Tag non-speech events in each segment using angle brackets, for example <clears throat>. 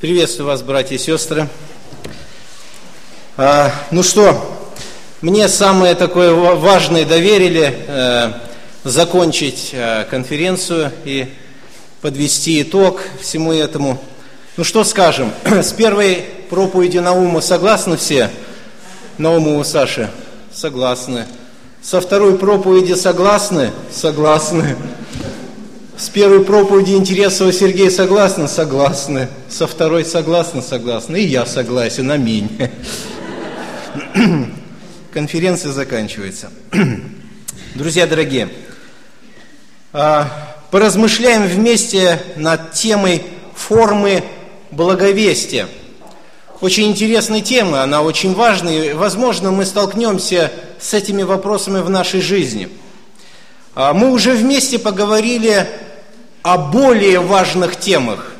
Приветствую вас, братья и сестры. А, ну что, мне самое такое важное доверили э, закончить э, конференцию и подвести итог всему этому. Ну что скажем, <clears throat> с первой проповеди Наума согласны все? Науму Саши? Согласны. Со второй проповеди согласны? Согласны. С первой проповеди Интересова Сергей согласны? Согласны. Со второй согласны? Согласны. И я согласен. Аминь. <clears throat> Конференция заканчивается. <clears throat> Друзья дорогие, а, поразмышляем вместе над темой формы благовестия. Очень интересная тема, она очень важная, возможно, мы столкнемся с этими вопросами в нашей жизни. А, мы уже вместе поговорили о более важных темах,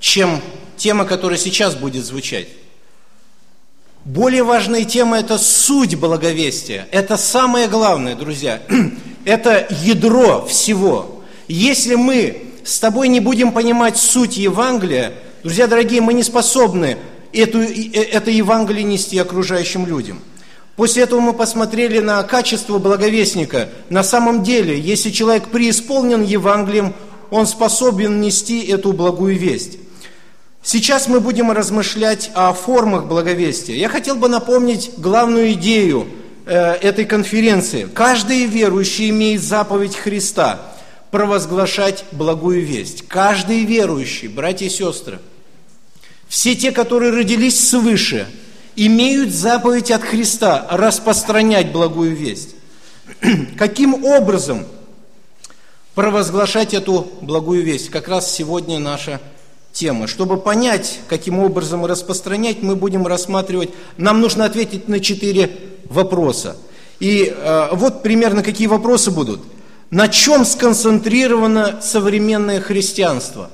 чем тема, которая сейчас будет звучать. Более важная тема – это суть благовестия. Это самое главное, друзья. <clears throat> Это ядро всего. Если мы с тобой не будем понимать суть Евангелия, друзья дорогие, мы не способны эту, э, это Евангелие нести окружающим людям – После этого мы посмотрели на качество благовестника. На самом деле, если человек преисполнен Евангелием, он способен нести эту благую весть. Сейчас мы будем размышлять о формах благовестия. Я хотел бы напомнить главную идею э, этой конференции. Каждый верующий имеет заповедь Христа провозглашать благую весть. Каждый верующий, братья и сестры, все те, которые родились свыше – имеют заповедь от Христа распространять благую весть. <clears throat> Каким образом провозглашать эту благую весть? Как раз сегодня наша тема. Чтобы понять, каким образом распространять, мы будем рассматривать, нам нужно ответить на четыре вопроса. И э, вот примерно какие вопросы будут. На чем сконцентрировано современное христианство?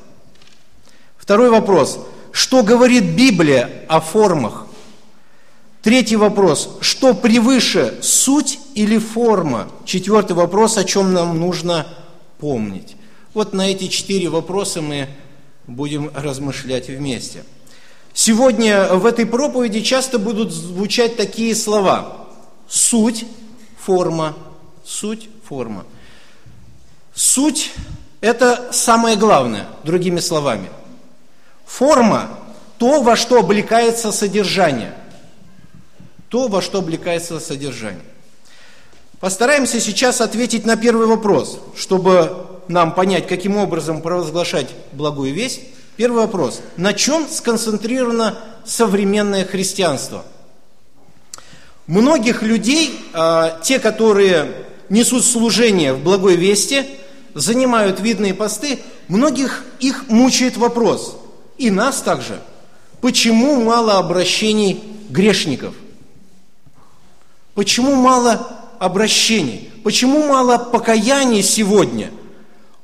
Второй вопрос. Что говорит Библия о формах? Третий вопрос. Что превыше, суть или форма? Четвертый вопрос, о чем нам нужно помнить. Вот на эти четыре вопроса мы будем размышлять вместе. Сегодня в этой проповеди часто будут звучать такие слова. Суть, форма, суть, форма. Суть – это самое главное, другими словами. Форма – то, во что облекается содержание – то, во что облекается содержание. Постараемся сейчас ответить на первый вопрос, чтобы нам понять, каким образом провозглашать благую весть. Первый вопрос. На чем сконцентрировано современное христианство? Многих людей, а, те, которые несут служение в благой вести, занимают видные посты, многих их мучает вопрос, и нас также, почему мало обращений грешников – Почему мало обращений? Почему мало покаяний сегодня?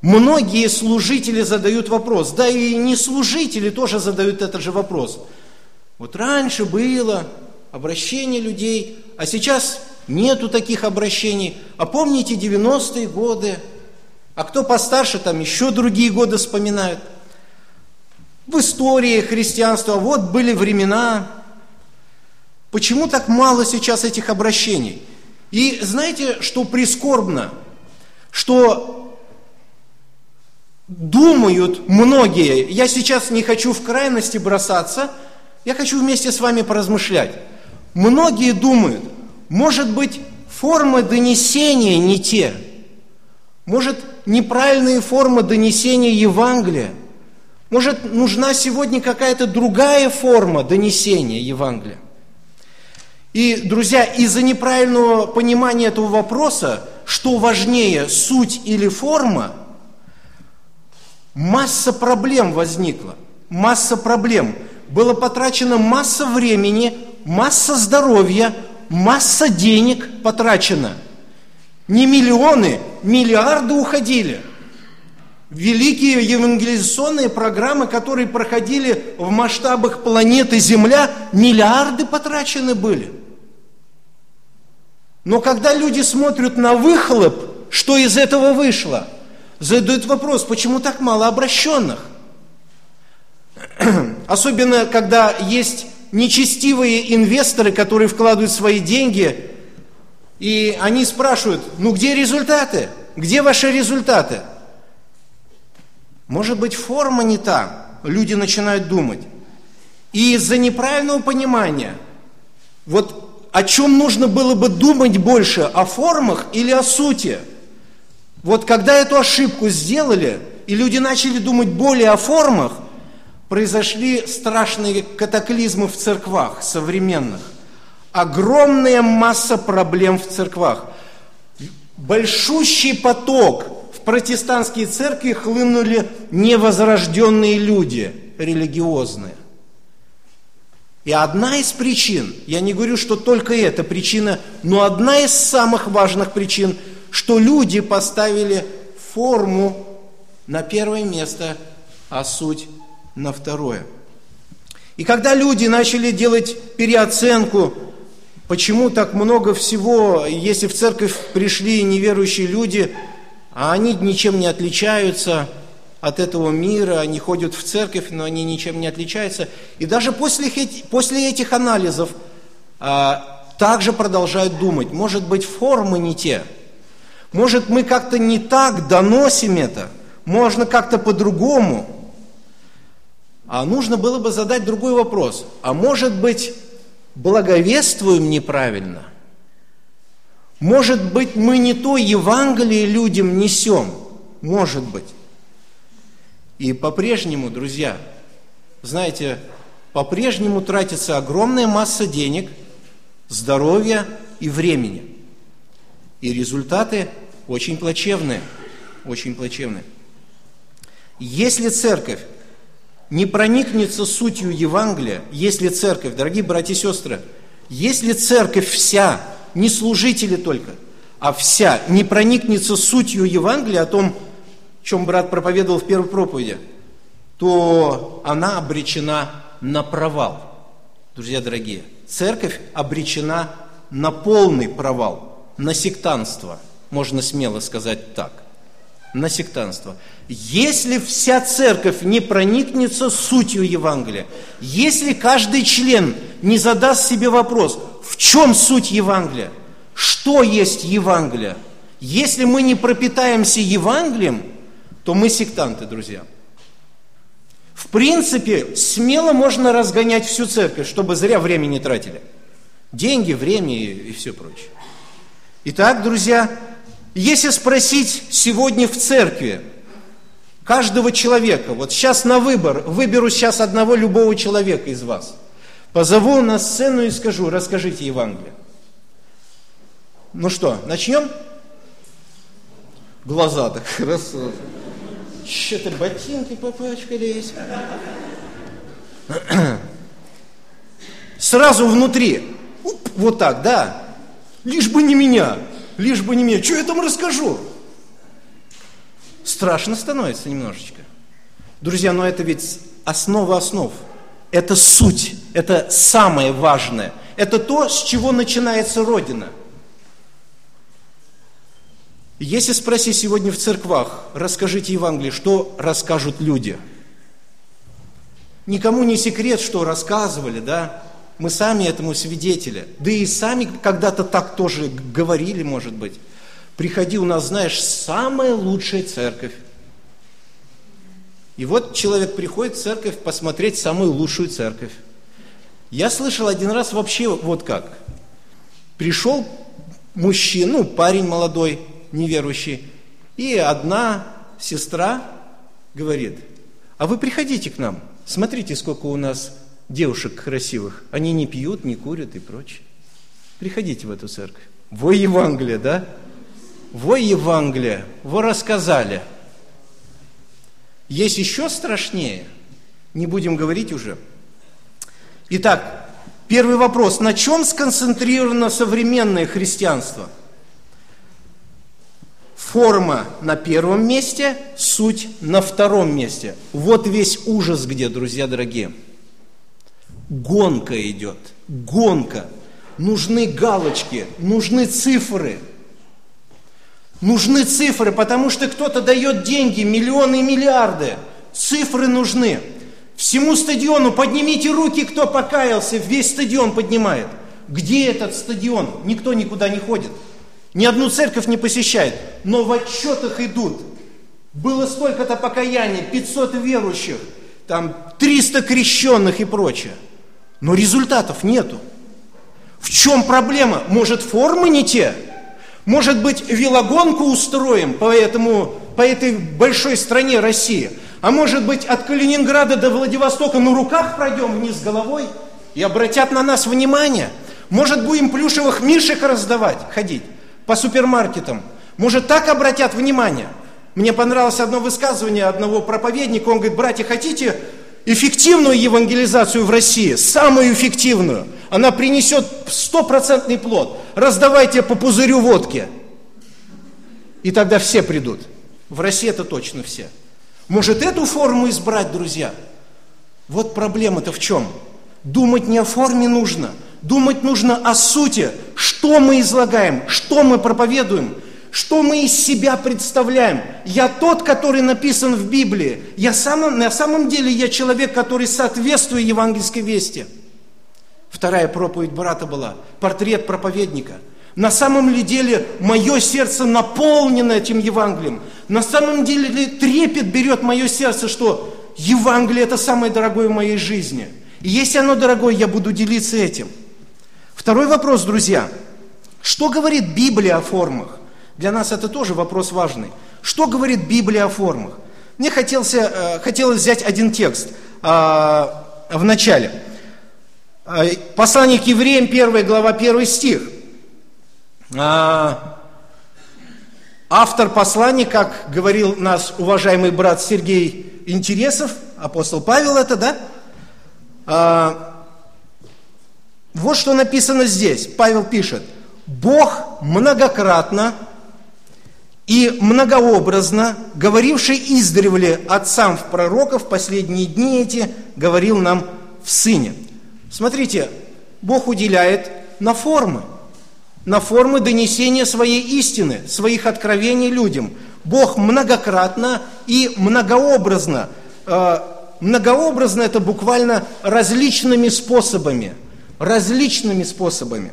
Многие служители задают вопрос, да и не служители тоже задают этот же вопрос. Вот раньше было обращение людей, а сейчас нету таких обращений. А помните 90-е годы? А кто постарше, там еще другие годы вспоминают. В истории христианства вот были времена, Почему так мало сейчас этих обращений? И знаете, что прискорбно? Что думают многие, я сейчас не хочу в крайности бросаться, я хочу вместе с вами поразмышлять. Многие думают, может быть, формы донесения не те, может, неправильные формы донесения Евангелия, может, нужна сегодня какая-то другая форма донесения Евангелия. И, друзья, из-за неправильного понимания этого вопроса, что важнее, суть или форма, масса проблем возникла. Масса проблем. Было потрачено масса времени, масса здоровья, масса денег потрачено. Не миллионы, миллиарды уходили. Великие евангелизационные программы, которые проходили в масштабах планеты Земля, миллиарды потрачены были – но когда люди смотрят на выхлоп, что из этого вышло, задают вопрос, почему так мало обращенных? <clears throat> Особенно, когда есть нечестивые инвесторы, которые вкладывают свои деньги, и они спрашивают, ну где результаты? Где ваши результаты? Может быть, форма не та. Люди начинают думать. И из-за неправильного понимания, вот о чем нужно было бы думать больше, о формах или о сути? Вот когда эту ошибку сделали, и люди начали думать более о формах, произошли страшные катаклизмы в церквах современных. Огромная масса проблем в церквах. Большущий поток в протестантские церкви хлынули невозрожденные люди, религиозные. И одна из причин, я не говорю, что только эта причина, но одна из самых важных причин, что люди поставили форму на первое место, а суть на второе. И когда люди начали делать переоценку, почему так много всего, если в церковь пришли неверующие люди, а они ничем не отличаются – от этого мира, они ходят в церковь, но они ничем не отличаются. И даже после, после этих анализов а, также продолжают думать, может быть, формы не те, может, мы как-то не так доносим это, можно как-то по-другому. А нужно было бы задать другой вопрос. А может быть, благовествуем неправильно? Может быть, мы не то Евангелие людям несем? Может быть. И по-прежнему, друзья, знаете, по-прежнему тратится огромная масса денег, здоровья и времени. И результаты очень плачевные, очень плачевные. Если церковь не проникнется сутью Евангелия, если церковь, дорогие братья и сестры, если церковь вся, не служители только, а вся не проникнется сутью Евангелия о том, чем брат проповедовал в первой проповеди, то она обречена на провал. Друзья дорогие, церковь обречена на полный провал, на сектанство, можно смело сказать так, на сектанство. Если вся церковь не проникнется сутью Евангелия, если каждый член не задаст себе вопрос, в чем суть Евангелия, что есть Евангелие, если мы не пропитаемся Евангелием, то мы сектанты, друзья. В принципе, смело можно разгонять всю церковь, чтобы зря время не тратили. Деньги, время и, и все прочее. Итак, друзья, если спросить сегодня в церкви каждого человека, вот сейчас на выбор, выберу сейчас одного любого человека из вас, позову на сцену и скажу, расскажите Евангелие. Ну что, начнем? Глаза так <laughs> хорошо. Что-то ботинки попачкались. Сразу внутри. Вот так, да. Лишь бы не меня. Лишь бы не меня. Что я там расскажу? Страшно становится немножечко. Друзья, но это ведь основа основ. Это суть. Это самое важное. Это то, с чего начинается Родина – если спросить сегодня в церквах, расскажите Евангелие, что расскажут люди? Никому не секрет, что рассказывали, да? Мы сами этому свидетели. Да и сами когда-то так тоже говорили, может быть. Приходи, у нас, знаешь, самая лучшая церковь. И вот человек приходит в церковь посмотреть самую лучшую церковь. Я слышал один раз вообще вот как. Пришел мужчина, ну, парень молодой, неверующий. И одна сестра говорит, а вы приходите к нам, смотрите, сколько у нас девушек красивых. Они не пьют, не курят и прочее. Приходите в эту церковь. Во Евангелие, да? Во Евангелие, во рассказали. Есть еще страшнее, не будем говорить уже. Итак, первый вопрос. На чем сконцентрировано современное христианство – Форма на первом месте, суть на втором месте. Вот весь ужас где, друзья дорогие. Гонка идет, гонка. Нужны галочки, нужны цифры. Нужны цифры, потому что кто-то дает деньги, миллионы и миллиарды. Цифры нужны. Всему стадиону поднимите руки, кто покаялся, весь стадион поднимает. Где этот стадион? Никто никуда не ходит. Ни одну церковь не посещает. Но в отчетах идут. Было столько-то покаяний, 500 верующих, там 300 крещенных и прочее. Но результатов нету. В чем проблема? Может, формы не те? Может быть, велогонку устроим по, этому, по этой большой стране России? А может быть, от Калининграда до Владивостока на руках пройдем вниз головой и обратят на нас внимание? Может, будем плюшевых мишек раздавать, ходить по супермаркетам? Может, так обратят внимание? Мне понравилось одно высказывание одного проповедника. Он говорит, братья, хотите эффективную евангелизацию в России, самую эффективную, она принесет стопроцентный плод. Раздавайте по пузырю водки. И тогда все придут. В России это точно все. Может эту форму избрать, друзья? Вот проблема-то в чем? Думать не о форме нужно. Думать нужно о сути. Что мы излагаем, что мы проповедуем – что мы из себя представляем? Я тот, который написан в Библии. Я сам, на самом деле я человек, который соответствует евангельской вести. Вторая проповедь брата была, портрет проповедника. На самом ли деле мое сердце наполнено этим Евангелием? На самом деле ли трепет берет мое сердце, что Евангелие это самое дорогое в моей жизни? И если оно дорогое, я буду делиться этим. Второй вопрос, друзья. Что говорит Библия о формах? Для нас это тоже вопрос важный. Что говорит Библия о формах? Мне хотелось, э, хотелось взять один текст э, в начале. Э, послание к евреям, 1 глава, 1 стих. Автор послания, как говорил нас уважаемый брат Сергей Интересов, апостол Павел это, да? Вот что написано здесь. Павел пишет. Бог многократно и многообразно, говоривший издревле отцам в пророков, последние дни эти говорил нам в Сыне. Смотрите, Бог уделяет на формы, на формы донесения своей истины, своих откровений людям. Бог многократно и многообразно. Э, многообразно это буквально различными способами. Различными способами.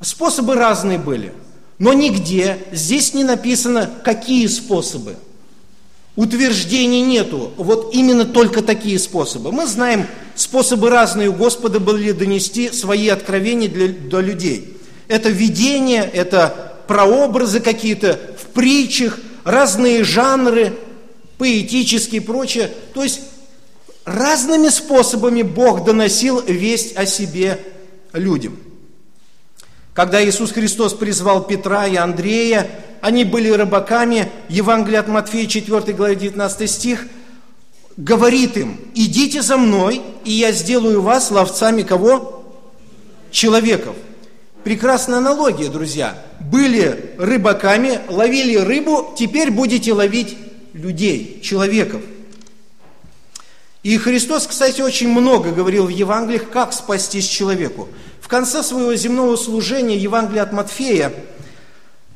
Способы разные были – но нигде здесь не написано, какие способы. Утверждений нету. Вот именно только такие способы. Мы знаем, способы разные у Господа были донести свои откровения для, для людей. Это видение, это прообразы какие-то в притчах, разные жанры, поэтические и прочее. То есть разными способами Бог доносил весть о себе людям – когда Иисус Христос призвал Петра и Андрея, они были рыбаками, Евангелие от Матфея, 4 глава, 19 стих, говорит им, идите за мной, и я сделаю вас ловцами кого? Человеков. Прекрасная аналогия, друзья. Были рыбаками, ловили рыбу, теперь будете ловить людей, человеков. И Христос, кстати, очень много говорил в Евангелиях, как спастись человеку. В конце своего земного служения Евангелие от Матфея,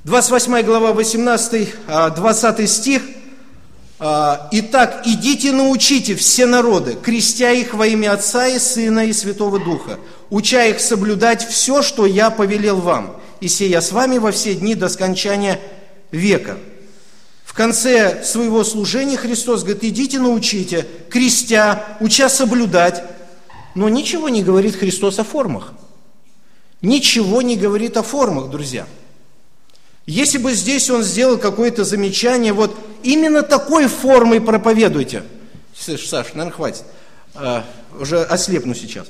28 глава, 18-20 а, стих, а, «Итак, идите научите все народы, крестя их во имя Отца и Сына и Святого Духа, уча их соблюдать все, что я повелел вам, и сея с вами во все дни до скончания века». В конце своего служения Христос говорит, идите научите, крестя, уча соблюдать. Но ничего не говорит Христос о формах ничего не говорит о формах, друзья. Если бы здесь он сделал какое-то замечание, вот именно такой формой проповедуйте. Слышь, Саш, наверное, хватит. А, уже ослепну сейчас.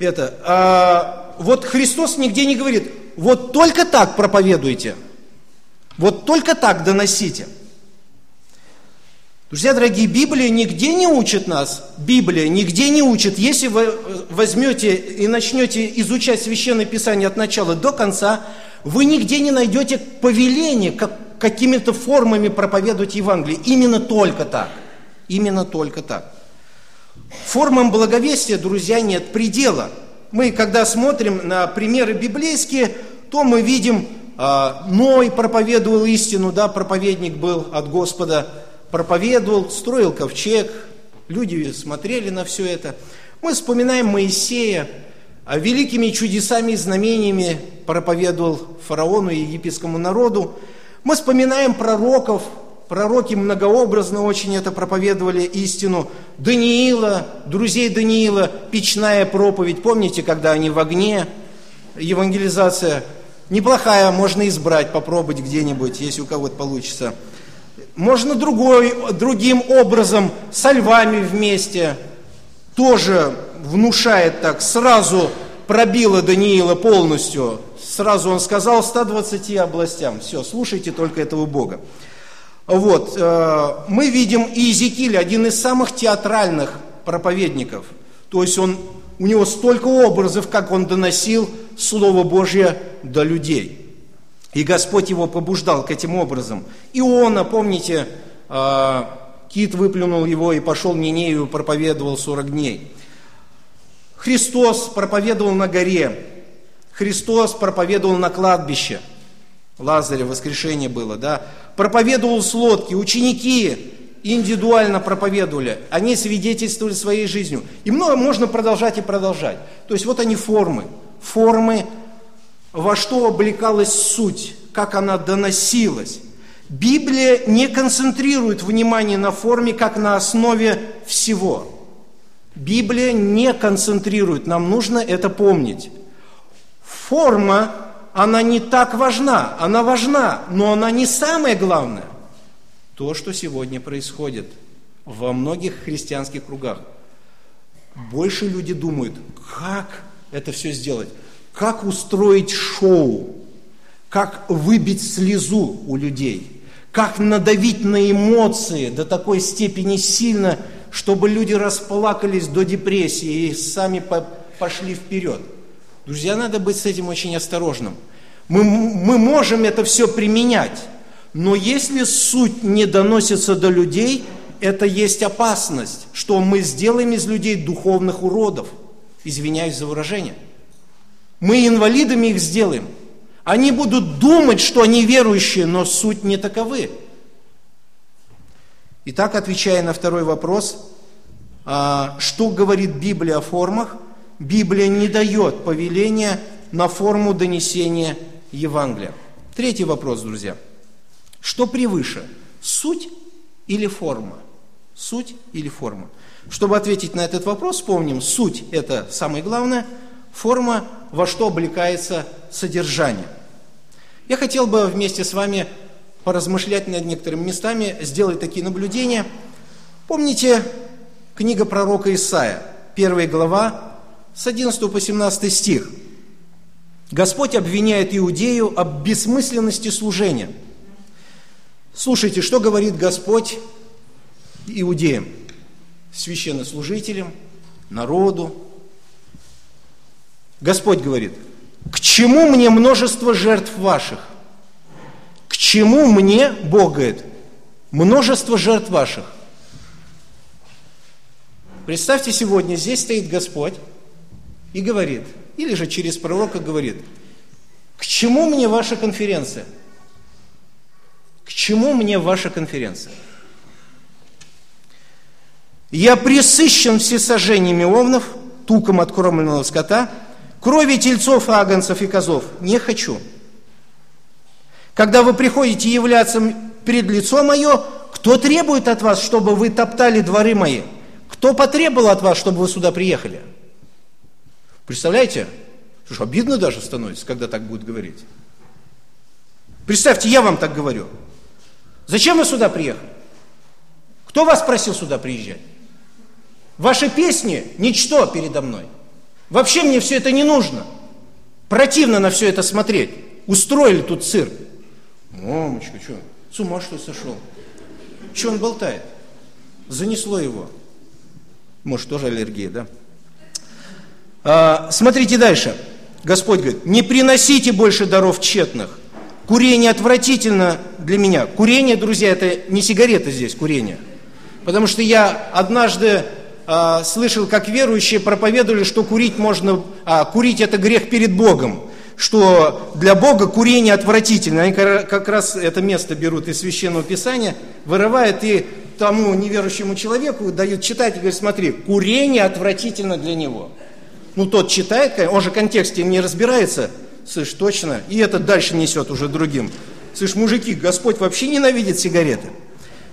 Это, а, вот Христос нигде не говорит, вот только так проповедуйте, вот только так доносите – Друзья дорогие, Библия нигде не учит нас, Библия нигде не учит. Если вы э, возьмете и начнете изучать Священное Писание от начала до конца, вы нигде не найдете повеления, как, какими-то формами проповедовать Евангелие. Именно только так. Именно только так. Формам благовестия, друзья, нет предела. Мы, когда смотрим на примеры библейские, то мы видим, а, Ной проповедовал истину, да, проповедник был от Господа, проповедовал, строил ковчег, люди смотрели на все это. Мы вспоминаем Моисея, а великими чудесами и знамениями проповедовал фараону и египетскому народу. Мы вспоминаем пророков, пророки многообразно очень это проповедовали истину. Даниила, друзей Даниила, печная проповедь. Помните, когда они в огне, евангелизация неплохая, можно избрать, попробовать где-нибудь, если у кого-то получится. Можно другой, другим образом, со львами вместе, тоже внушает так, сразу пробило Даниила полностью. Сразу он сказал 120 областям. Все, слушайте только этого Бога. Вот, э, мы видим Иезекииль, один из самых театральных проповедников. То есть он, у него столько образов, как он доносил Слово Божье до людей. И Господь его побуждал к этим образом. Иона, помните, э, кит выплюнул его и пошел в Нинею, проповедовал 40 дней. Христос проповедовал на горе, Христос проповедовал на кладбище. Лазаря воскрешение было, да. Проповедовал с лодки, ученики индивидуально проповедовали, они свидетельствовали своей жизнью. И много можно продолжать и продолжать. То есть вот они формы, формы, во что облекалась суть, как она доносилась. Библия не концентрирует внимание на форме, как на основе всего. Библия не концентрирует, нам нужно это помнить. Форма, она не так важна, она важна, но она не самое главное. То, что сегодня происходит во многих христианских кругах. Больше люди думают, как это все сделать, как устроить шоу, как выбить слезу у людей, как надавить на эмоции до такой степени сильно, чтобы люди расплакались до депрессии и сами пошли вперед. Друзья, надо быть с этим очень осторожным. Мы, мы можем это все применять, но если суть не доносится до людей, это есть опасность, что мы сделаем из людей духовных уродов. Извиняюсь за выражение. Мы инвалидами их сделаем. Они будут думать, что они верующие, но суть не таковы. Итак, отвечая на второй вопрос, а, что говорит Библия о формах, Библия не дает повеления на форму донесения Евангелия. Третий вопрос, друзья. Что превыше, суть или форма? Суть или форма? Чтобы ответить на этот вопрос, вспомним, суть – это самое главное, форма – во что облекается содержание. Я хотел бы вместе с вами поразмышлять над некоторыми местами, сделать такие наблюдения. Помните книга пророка Исаия, первая глава, с 11 по 17 стих. Господь обвиняет Иудею об бессмысленности служения. Слушайте, что говорит Господь иудеям, священнослужителям, народу. Господь говорит, к чему мне множество жертв ваших? чему мне, Бог говорит, множество жертв ваших? Представьте, сегодня здесь стоит Господь и говорит, или же через пророка говорит, к чему мне ваша конференция? Чему мне ваша конференция? Я присыщен всесожжениями овнов, туком откормленного скота, крови тельцов, агнцев и козов не хочу – когда вы приходите являться перед лицо мое, кто требует от вас, чтобы вы топтали дворы мои? Кто потребовал от вас, чтобы вы сюда приехали? Представляете? Что обидно даже становится, когда так будет говорить. Представьте, я вам так говорю. Зачем вы сюда приехали? Кто вас просил сюда приезжать? Ваши песни – ничто передо мной. Вообще мне все это не нужно. Противно на все это смотреть. Устроили тут цирк. Мамочка, что, с ума что сошел? Что он болтает? Занесло его. Может, тоже аллергия, да? А, смотрите дальше. Господь говорит, не приносите больше даров тщетных. Курение отвратительно для меня. Курение, друзья, это не сигарета здесь, курение. Потому что я однажды а, слышал, как верующие проповедовали, что курить можно, а, курить это грех перед Богом что для Бога курение отвратительно. Они как раз это место берут из Священного Писания, вырывают и тому неверующему человеку, дают читать и говорят, смотри, курение отвратительно для него. Ну, тот читает, он же в контексте не разбирается, слышь, точно, и этот дальше несет уже другим. Слышь, мужики, Господь вообще ненавидит сигареты.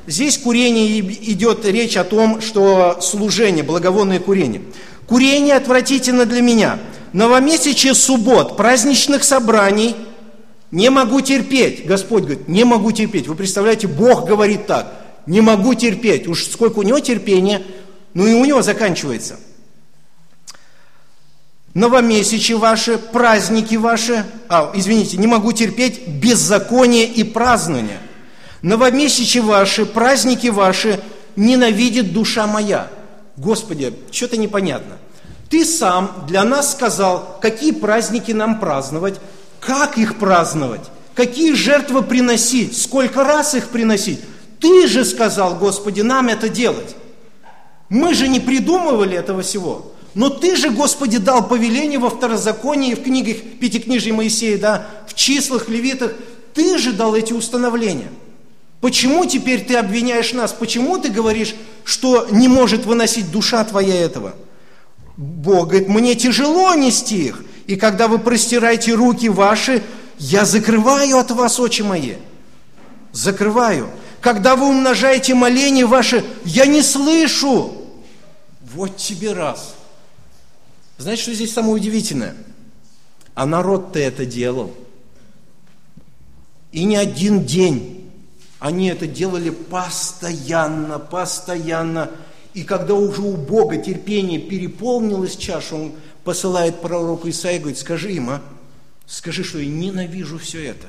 Здесь курение идет речь о том, что служение, благовонное курение. Курение отвратительно для меня. Новомесячие суббот, праздничных собраний не могу терпеть. Господь говорит, не могу терпеть. Вы представляете, Бог говорит так, не могу терпеть. Уж сколько у него терпения, ну и у него заканчивается. Новомесячи ваши, праздники ваши, а, извините, не могу терпеть беззаконие и празднование. Новомесячи ваши, праздники ваши ненавидит душа моя. Господи, что-то непонятно. Ты сам для нас сказал, какие праздники нам праздновать, как их праздновать, какие жертвы приносить, сколько раз их приносить. Ты же сказал, Господи, нам это делать. Мы же не придумывали этого всего. Но Ты же, Господи, дал повеление во второзаконии, в книгах Пятикнижия Моисея, да, в числах, левитах. Ты же дал эти установления – Почему теперь ты обвиняешь нас? Почему ты говоришь, что не может выносить душа твоя этого? Бог говорит, мне тяжело нести их. И когда вы простираете руки ваши, я закрываю от вас очи мои. Закрываю. Когда вы умножаете моления ваши, я не слышу. Вот тебе раз. Знаете, что здесь самое удивительное? А народ-то это делал. И не один день. Они это делали постоянно, постоянно. И когда уже у Бога терпение переполнилось чашу, Он посылает пророку Исаия и говорит, скажи им, а, скажи, что я ненавижу все это.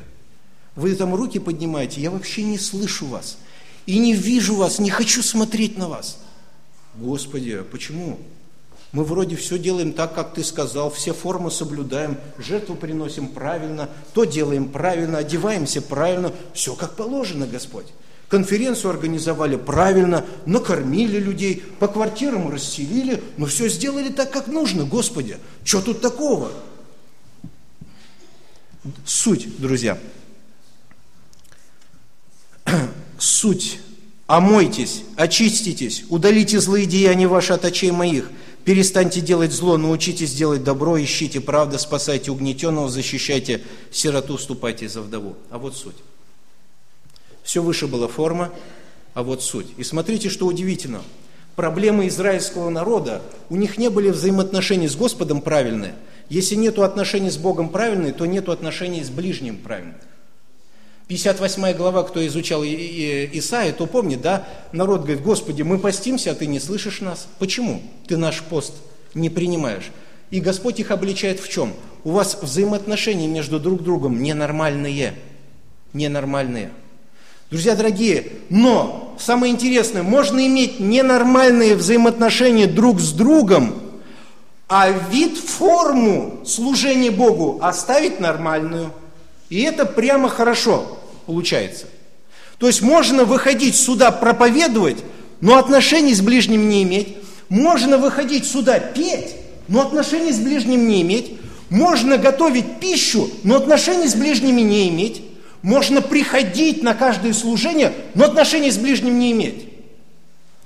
Вы там руки поднимаете, я вообще не слышу вас. И не вижу вас, не хочу смотреть на вас. Господи, а почему? Мы вроде все делаем так, как ты сказал, все формы соблюдаем, жертву приносим правильно, то делаем правильно, одеваемся правильно, все как положено, Господь. Конференцию организовали правильно, накормили людей, по квартирам расселили, но все сделали так, как нужно, Господи. Что тут такого? Суть, друзья, <clears throat> суть. Омойтесь, очиститесь, удалите злые деяния ваши от очей моих – Перестаньте делать зло, научитесь делать добро, ищите правду, спасайте угнетенного, защищайте сироту, ступайте за вдову. А вот суть. Все выше была форма, а вот суть. И смотрите, что удивительно. Проблемы израильского народа, у них не были взаимоотношения с Господом правильные. Если нет отношений с Богом правильные, то нет отношений с ближним правильных. 58 глава, кто изучал Исаия, то помнит, да, народ говорит, Господи, мы постимся, а ты не слышишь нас. Почему ты наш пост не принимаешь? И Господь их обличает в чем? У вас взаимоотношения между друг другом ненормальные. Ненормальные. Друзья дорогие, но самое интересное, можно иметь ненормальные взаимоотношения друг с другом, а вид, форму служения Богу оставить нормальную. И это прямо хорошо получается. То есть можно выходить сюда проповедовать, но отношений с ближним не иметь. Можно выходить сюда петь, но отношений с ближним не иметь. Можно готовить пищу, но отношений с ближними не иметь. Можно приходить на каждое служение, но отношений с ближним не иметь.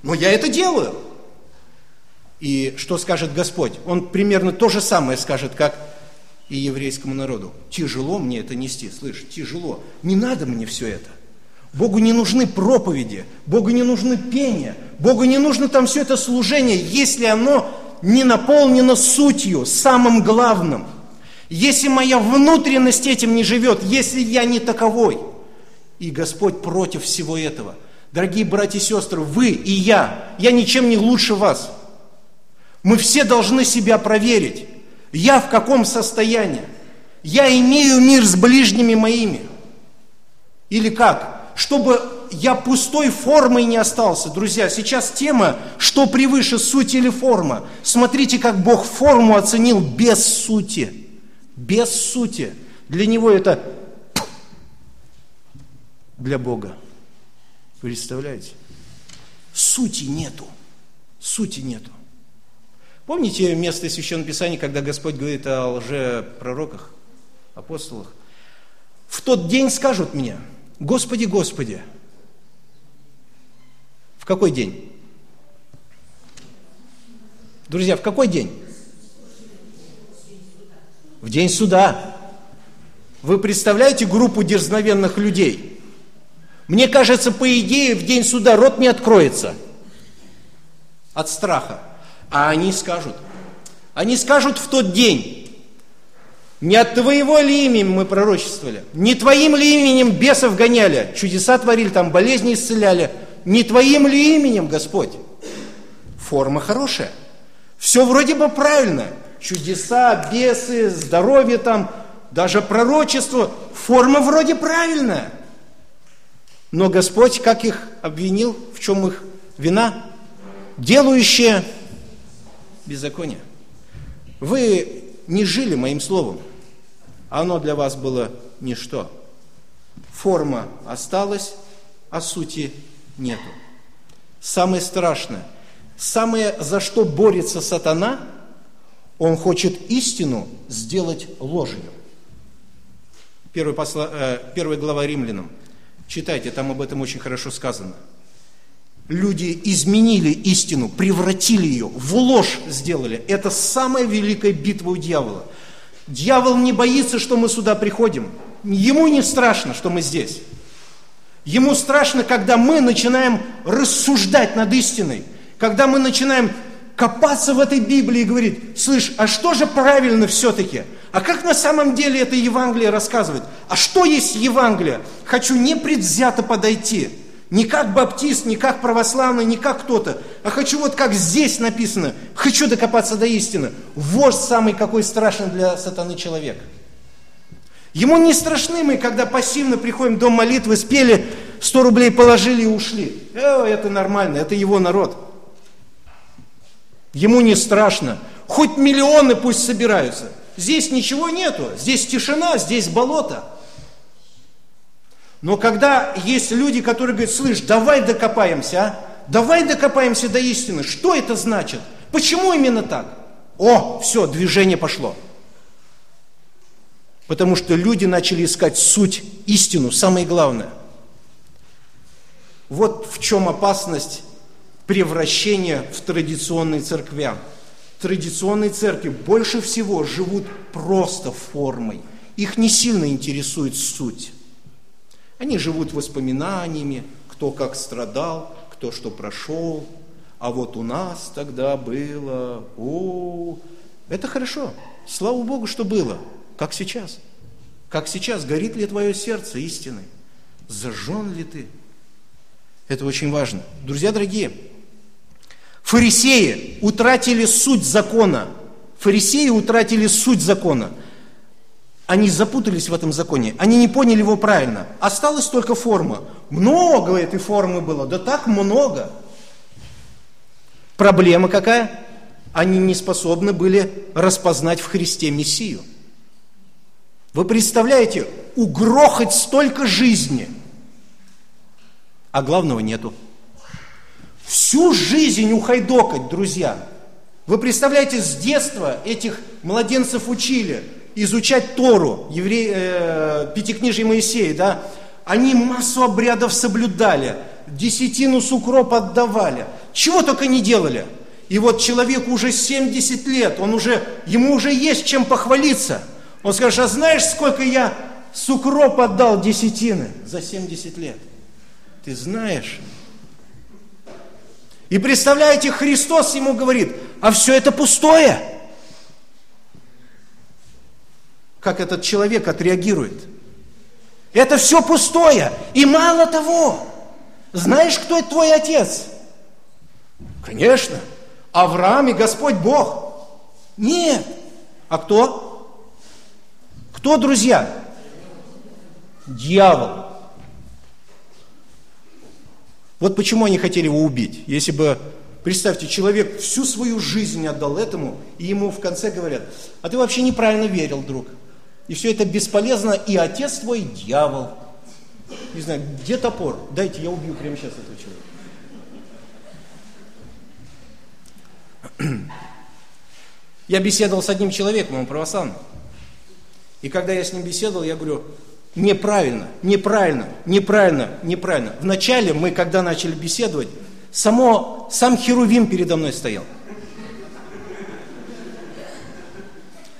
Но я это делаю. И что скажет Господь? Он примерно то же самое скажет, как и еврейскому народу. Тяжело мне это нести, слышь, тяжело. Не надо мне все это. Богу не нужны проповеди, Богу не нужны пения, Богу не нужно там все это служение, если оно не наполнено сутью, самым главным. Если моя внутренность этим не живет, если я не таковой. И Господь против всего этого. Дорогие братья и сестры, вы и я, я ничем не лучше вас. Мы все должны себя проверить. Я в каком состоянии? Я имею мир с ближними моими. Или как? Чтобы я пустой формой не остался. Друзья, сейчас тема, что превыше суть или форма. Смотрите, как Бог форму оценил без сути. Без сути. Для Него это для Бога. Представляете? Сути нету. Сути нету. Помните место из Священного Писания, когда Господь говорит о лжепророках, апостолах? В тот день скажут мне, Господи, Господи, В какой день? Друзья, в какой день? В день суда. Вы представляете группу дерзновенных людей? Мне кажется, по идее, в день суда рот не откроется от страха. А они скажут, они скажут в тот день, не от твоего ли имени мы пророчествовали, не твоим ли именем бесов гоняли, чудеса творили, там болезни исцеляли, не твоим ли именем, Господь? Форма хорошая. Все вроде бы правильно. Чудеса, бесы, здоровье там, даже пророчество. Форма вроде правильная. Но Господь, как их обвинил, в чем их вина? Делающие беззаконие. Вы не жили моим словом. Оно для вас было ничто. Форма осталась, а сути нету. Самое страшное, самое, за что борется сатана, он хочет истину сделать ложью. Первая, посла, э, первая глава римлянам. Читайте, там об этом очень хорошо сказано. Люди изменили истину, превратили ее, в ложь сделали. Это самая великая битва у дьявола. Дьявол не боится, что мы сюда приходим. Ему не страшно, что мы здесь. Ему страшно, когда мы начинаем рассуждать над истиной, когда мы начинаем копаться в этой Библии и говорить, слышь, а что же правильно все-таки? А как на самом деле это Евангелие рассказывает? А что есть Евангелие? Хочу непредвзято подойти. Не как баптист, не как православный, не как кто-то, а хочу вот как здесь написано, хочу докопаться до истины. Вождь самый какой страшный для сатаны человек – Ему не страшны мы, когда пассивно приходим в дом молитвы, спели, 100 рублей положили и ушли. Э, это нормально, это его народ. Ему не страшно. Хоть миллионы пусть собираются. Здесь ничего нету, здесь тишина, здесь болото. Но когда есть люди, которые говорят, слышь, давай докопаемся, а? Давай докопаемся до истины. Что это значит? Почему именно так? О, все, движение пошло. Потому что люди начали искать суть, истину, самое главное. Вот в чем опасность превращения в традиционные церквя. Традиционные церкви больше всего живут просто формой. Их не сильно интересует суть. Они живут воспоминаниями, кто как страдал, кто что прошел. А вот у нас тогда было, о, это хорошо. Слава Богу, что было. Как сейчас? Как сейчас? Горит ли твое сердце истиной? Зажжен ли ты? Это очень важно. Друзья дорогие, фарисеи утратили суть закона. Фарисеи утратили суть закона. Они запутались в этом законе, они не поняли его правильно. Осталась только форма. Много этой формы было, да так много. Проблема какая? Они не способны были распознать в Христе Мессию – вы представляете, угрохать столько жизни, а главного нету. Всю жизнь ухайдокать, друзья. Вы представляете, с детства этих младенцев учили изучать Тору, евре... э, Пятикнижие Моисея, да? Они массу обрядов соблюдали, десятину с укроп отдавали. Чего только не делали. И вот человеку уже 70 лет, он уже, ему уже есть чем похвалиться – он скажет, а знаешь, сколько я с укроп отдал десятины за 70 лет? Ты знаешь? И представляете, Христос ему говорит, а все это пустое. Как этот человек отреагирует? Это все пустое. И мало того, знаешь, кто это твой отец? Конечно, Авраам и Господь Бог. Нет. А кто? Кто, друзья? Дьявол. Вот почему они хотели его убить. Если бы, представьте, человек всю свою жизнь отдал этому, и ему в конце говорят, а ты вообще неправильно верил, друг. И все это бесполезно, и отец твой дьявол. Не знаю, где топор? Дайте, я убью прямо сейчас этого человека. <clears throat> Я беседовал с одним человеком, он православный. И когда я с ним беседовал, я говорю, неправильно, неправильно, неправильно, неправильно. Вначале мы, когда начали беседовать, Само, сам Херувим передо мной стоял.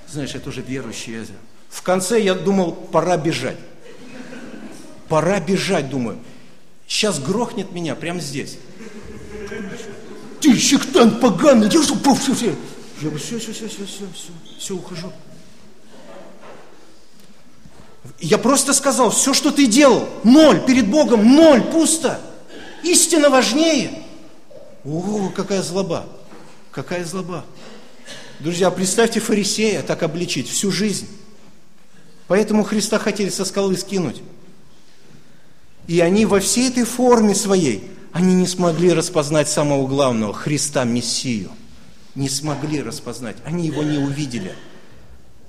Знаешь, это уже верующие. В конце я думал, пора бежать. Пора бежать, думаю. Сейчас грохнет меня прямо здесь. Ты сектант поганый, я что, все, все. Я говорю, все, все, все, все, все, все, все, ухожу. Я просто сказал, все, что ты делал, ноль, перед Богом ноль, пусто. Истина важнее. О, какая злоба, какая злоба. Друзья, представьте фарисея так обличить всю жизнь. Поэтому Христа хотели со скалы скинуть. И они во всей этой форме своей, они не смогли распознать самого главного, Христа Мессию. Не смогли распознать, они его не увидели.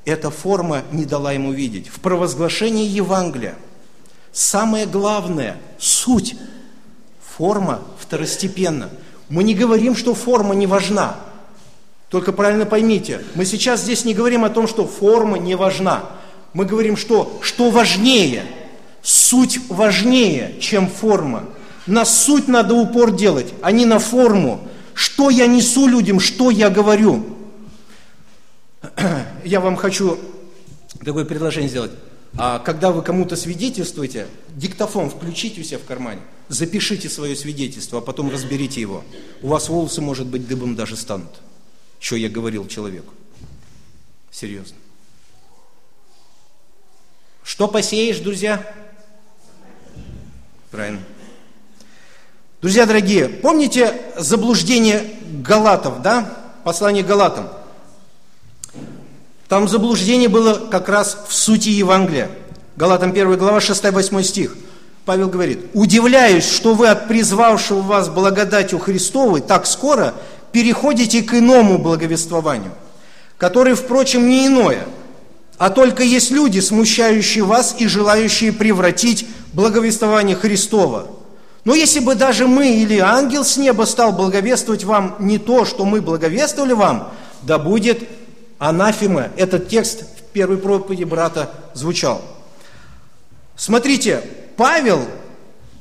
Эта форма не дала ему видеть. В провозглашении Евангелия самое главное, суть, форма второстепенна. Мы не говорим, что форма не важна. Только правильно поймите, мы сейчас здесь не говорим о том, что форма не важна. Мы говорим, что, что важнее, суть важнее, чем форма. На суть надо упор делать, а не на форму. Что я несу людям, что я говорю. <clears throat> Я вам хочу такое предложение сделать. А когда вы кому-то свидетельствуете, диктофон включите у себя в кармане, запишите свое свидетельство, а потом разберите его. У вас волосы, может быть, дыбом даже станут что я говорил человеку. Серьезно. Что посеешь, друзья? Правильно. Друзья дорогие, помните заблуждение Галатов, да? Послание Галатам. Там заблуждение было как раз в сути Евангелия. Галатам 1 глава 6-8 стих. Павел говорит, «Удивляюсь, что вы от призвавшего вас благодатью Христовой так скоро переходите к иному благовествованию, которое, впрочем, не иное, а только есть люди, смущающие вас и желающие превратить благовествование Христова. Но если бы даже мы или ангел с неба стал благовествовать вам не то, что мы благовествовали вам, да будет анафема. Этот текст в первой проповеди брата звучал. Смотрите, Павел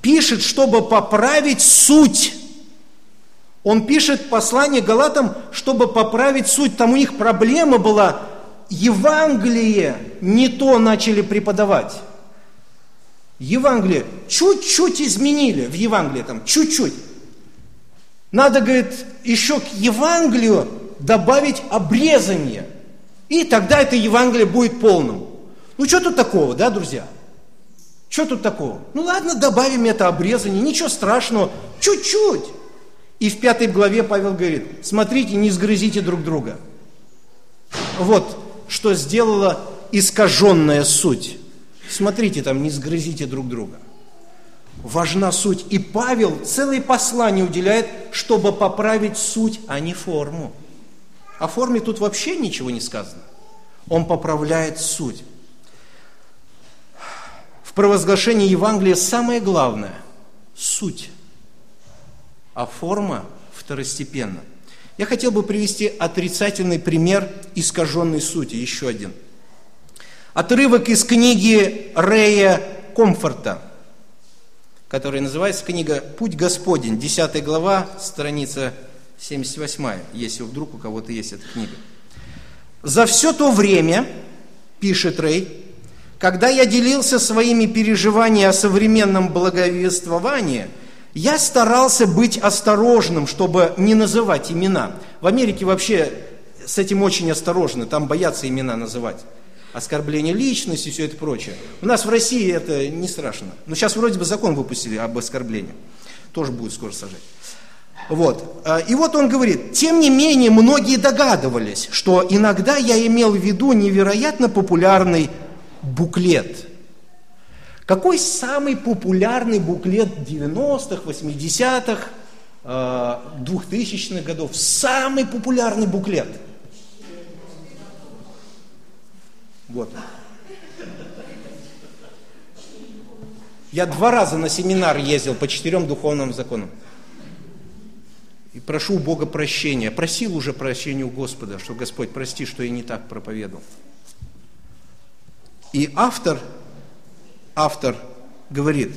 пишет, чтобы поправить суть он пишет послание Галатам, чтобы поправить суть. Там у них проблема была, Евангелие не то начали преподавать. Евангелие чуть-чуть изменили в Евангелии, там, чуть-чуть. Надо, говорит, еще к Евангелию добавить обрезание. И тогда это Евангелие будет полным. Ну, что тут такого, да, друзья? Что тут такого? Ну, ладно, добавим это обрезание, ничего страшного, чуть-чуть. И в пятой главе Павел говорит, смотрите, не сгрызите друг друга. Вот, что сделала искаженная суть. Смотрите, там не сгрызите друг друга. Важна суть. И Павел целое послание уделяет, чтобы поправить суть, а не форму. О форме тут вообще ничего не сказано. Он поправляет суть. В провозглашении Евангелия самое главное – суть а форма второстепенна. Я хотел бы привести отрицательный пример искаженной сути, еще один. Отрывок из книги Рея Комфорта, которая называется книга «Путь Господень», 10 глава, страница 78, если вдруг у кого-то есть эта книга. «За все то время, – пишет Рей, – когда я делился своими переживаниями о современном благовествовании – я старался быть осторожным, чтобы не называть имена. В Америке вообще с этим очень осторожны, там боятся имена называть. Оскорбление личности и все это прочее. У нас в России это не страшно. Но сейчас вроде бы закон выпустили об оскорблении. Тоже будет скоро сажать. Вот. А, и вот он говорит, тем не менее, многие догадывались, что иногда я имел в виду невероятно популярный буклет – какой самый популярный буклет 90-х, 80-х, 2000-х годов? Самый популярный буклет. Вот. Я два раза на семинар ездил по четырем духовным законам. И прошу у Бога прощения. Просил уже прощения у Господа, что Господь, прости, что я не так проповедовал. И автор автор говорит,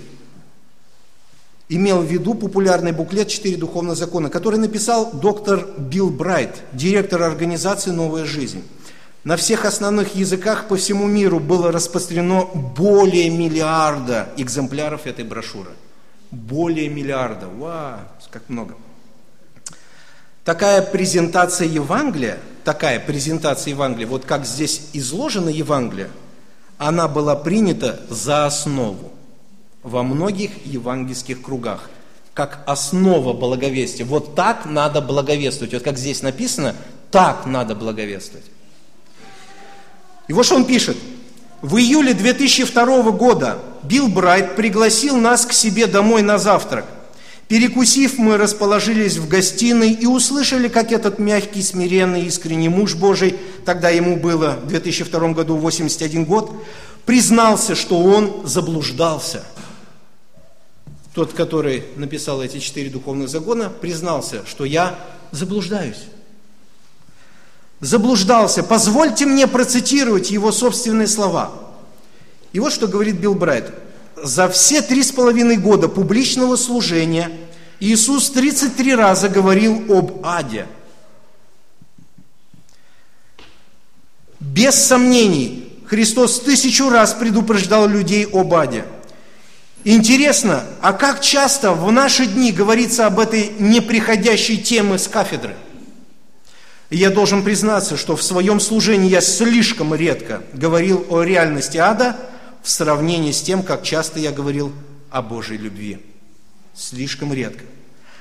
имел в виду популярный буклет «Четыре духовных закона», который написал доктор Билл Брайт, директор организации «Новая жизнь». На всех основных языках по всему миру было распространено более миллиарда экземпляров этой брошюры. Более миллиарда. Вау, как много. Такая презентация Евангелия, такая презентация Евангелия, вот как здесь изложено Евангелие, она была принята за основу во многих евангельских кругах, как основа благовестия. Вот так надо благовествовать. Вот как здесь написано, так надо благовествовать. И вот что он пишет. В июле 2002 года Билл Брайт пригласил нас к себе домой на завтрак. Перекусив, мы расположились в гостиной и услышали, как этот мягкий, смиренный, искренний муж Божий, тогда ему было в 2002 году 81 год, признался, что он заблуждался – тот, который написал эти четыре духовных закона, признался, что я заблуждаюсь. Заблуждался. Позвольте мне процитировать его собственные слова. И вот что говорит Билл Брайт. За все три с половиной года публичного служения Иисус 33 раза говорил об аде. Без сомнений, Христос тысячу раз предупреждал людей об аде – Интересно, а как часто в наши дни говорится об этой неприходящей теме с кафедры? я должен признаться, что в своем служении я слишком редко говорил о реальности ада в сравнении с тем, как часто я говорил о Божьей любви. Слишком редко.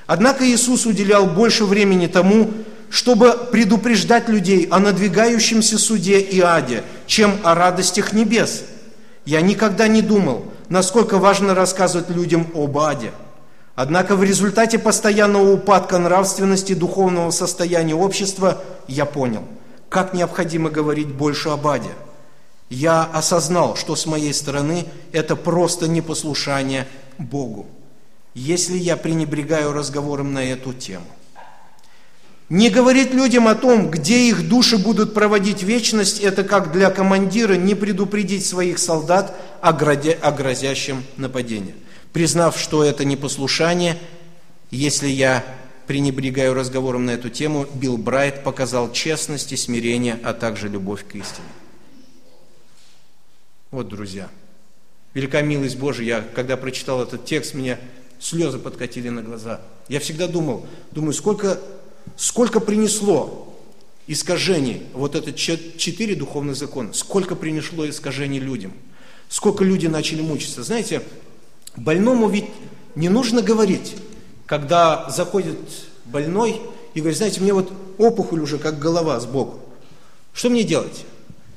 Однако Иисус уделял больше времени тому, чтобы предупреждать людей о надвигающемся суде и аде, чем о радостях небес. Я никогда не думал, насколько важно рассказывать людям об аде. Однако в результате постоянного упадка нравственности духовного состояния общества я понял, как необходимо говорить больше об аде. Я осознал, что с моей стороны это просто непослушание Богу, если я пренебрегаю разговором на эту тему. Не говорить людям о том, где их души будут проводить вечность, это как для командира не предупредить своих солдат о, грозя, о грозящем нападении. Признав, что это непослушание, если я пренебрегаю разговором на эту тему, Билл Брайт показал честность и смирение, а также любовь к истине. Вот, друзья, велика милость Божия. Я, когда прочитал этот текст, мне слезы подкатили на глаза. Я всегда думал, думаю, сколько Сколько принесло искажений, вот это четыре духовных закона, сколько принесло искажений людям, сколько люди начали мучиться. Знаете, больному ведь не нужно говорить, когда заходит больной и говорит, знаете, мне вот опухоль уже как голова сбоку. Что мне делать?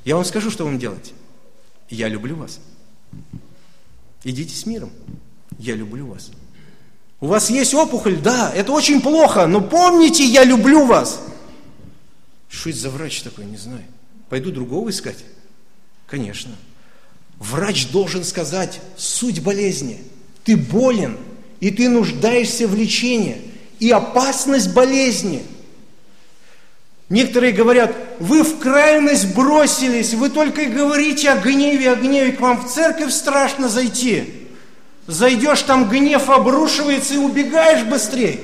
Я вам скажу, что вам делать. Я люблю вас. Идите с миром. Я люблю вас. У вас есть опухоль? Да, это очень плохо, но помните, я люблю вас. Что это за врач такой, не знаю. Пойду другого искать? Конечно. Врач должен сказать суть болезни. Ты болен, и ты нуждаешься в лечении. И опасность болезни. Некоторые говорят, вы в крайность бросились, вы только и говорите о гневе, о гневе, к вам в церковь страшно зайти. Зайдешь, там гнев обрушивается и убегаешь быстрее.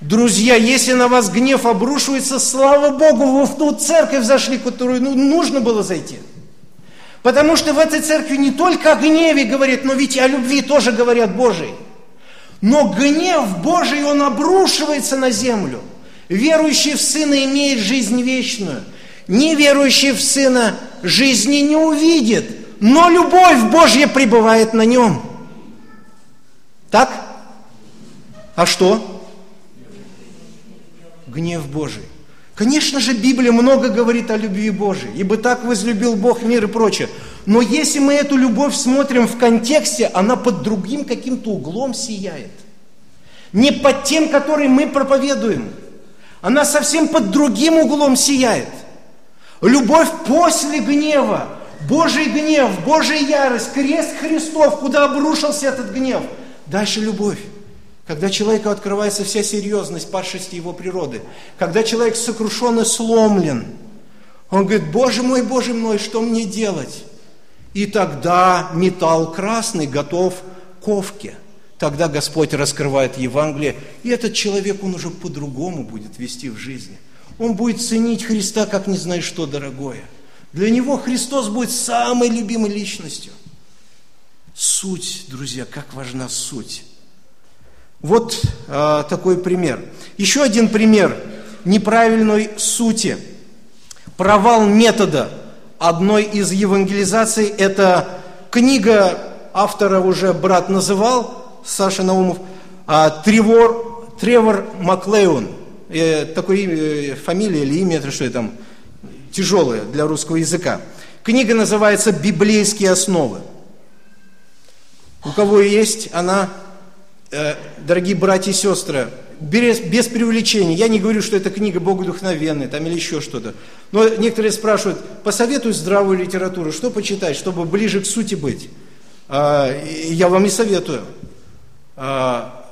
Друзья, если на вас гнев обрушивается, слава Богу, вы в ту церковь зашли, которую ну, нужно было зайти. Потому что в этой церкви не только о гневе говорит, но ведь и о любви тоже говорят Божий. Но гнев Божий, он обрушивается на землю. Верующий в Сына имеет жизнь вечную. Неверующий в Сына жизни не увидит но любовь Божья пребывает на нем. Так? А что? Гнев Божий. Конечно же, Библия много говорит о любви Божией, ибо так возлюбил Бог мир и прочее. Но если мы эту любовь смотрим в контексте, она под другим каким-то углом сияет. Не под тем, который мы проповедуем. Она совсем под другим углом сияет. Любовь после гнева, Божий гнев, Божья ярость, крест Христов, куда обрушился этот гнев. Дальше любовь. Когда человеку открывается вся серьезность падшести его природы. Когда человек сокрушен и сломлен. Он говорит, Боже мой, Боже мой, что мне делать? И тогда металл красный готов к ковке. Тогда Господь раскрывает Евангелие, и этот человек, он уже по-другому будет вести в жизни. Он будет ценить Христа, как не знает что дорогое. Для него Христос будет самой любимой личностью. Суть, друзья, как важна суть. Вот э, такой пример. Еще один пример неправильной сути. Провал метода одной из евангелизаций – это книга автора уже брат называл, Саша Наумов, а, Тревор, Тревор Маклеон. Э, такое имя, э, фамилия или имя, это что там, тяжелое для русского языка. Книга называется «Библейские основы». У кого есть она, э, дорогие братья и сестры, без, без привлечения. Я не говорю, что эта книга богодухновенная там, или еще что-то. Но некоторые спрашивают, посоветуй здравую литературу, что почитать, чтобы ближе к сути быть. А, я вам и советую. А,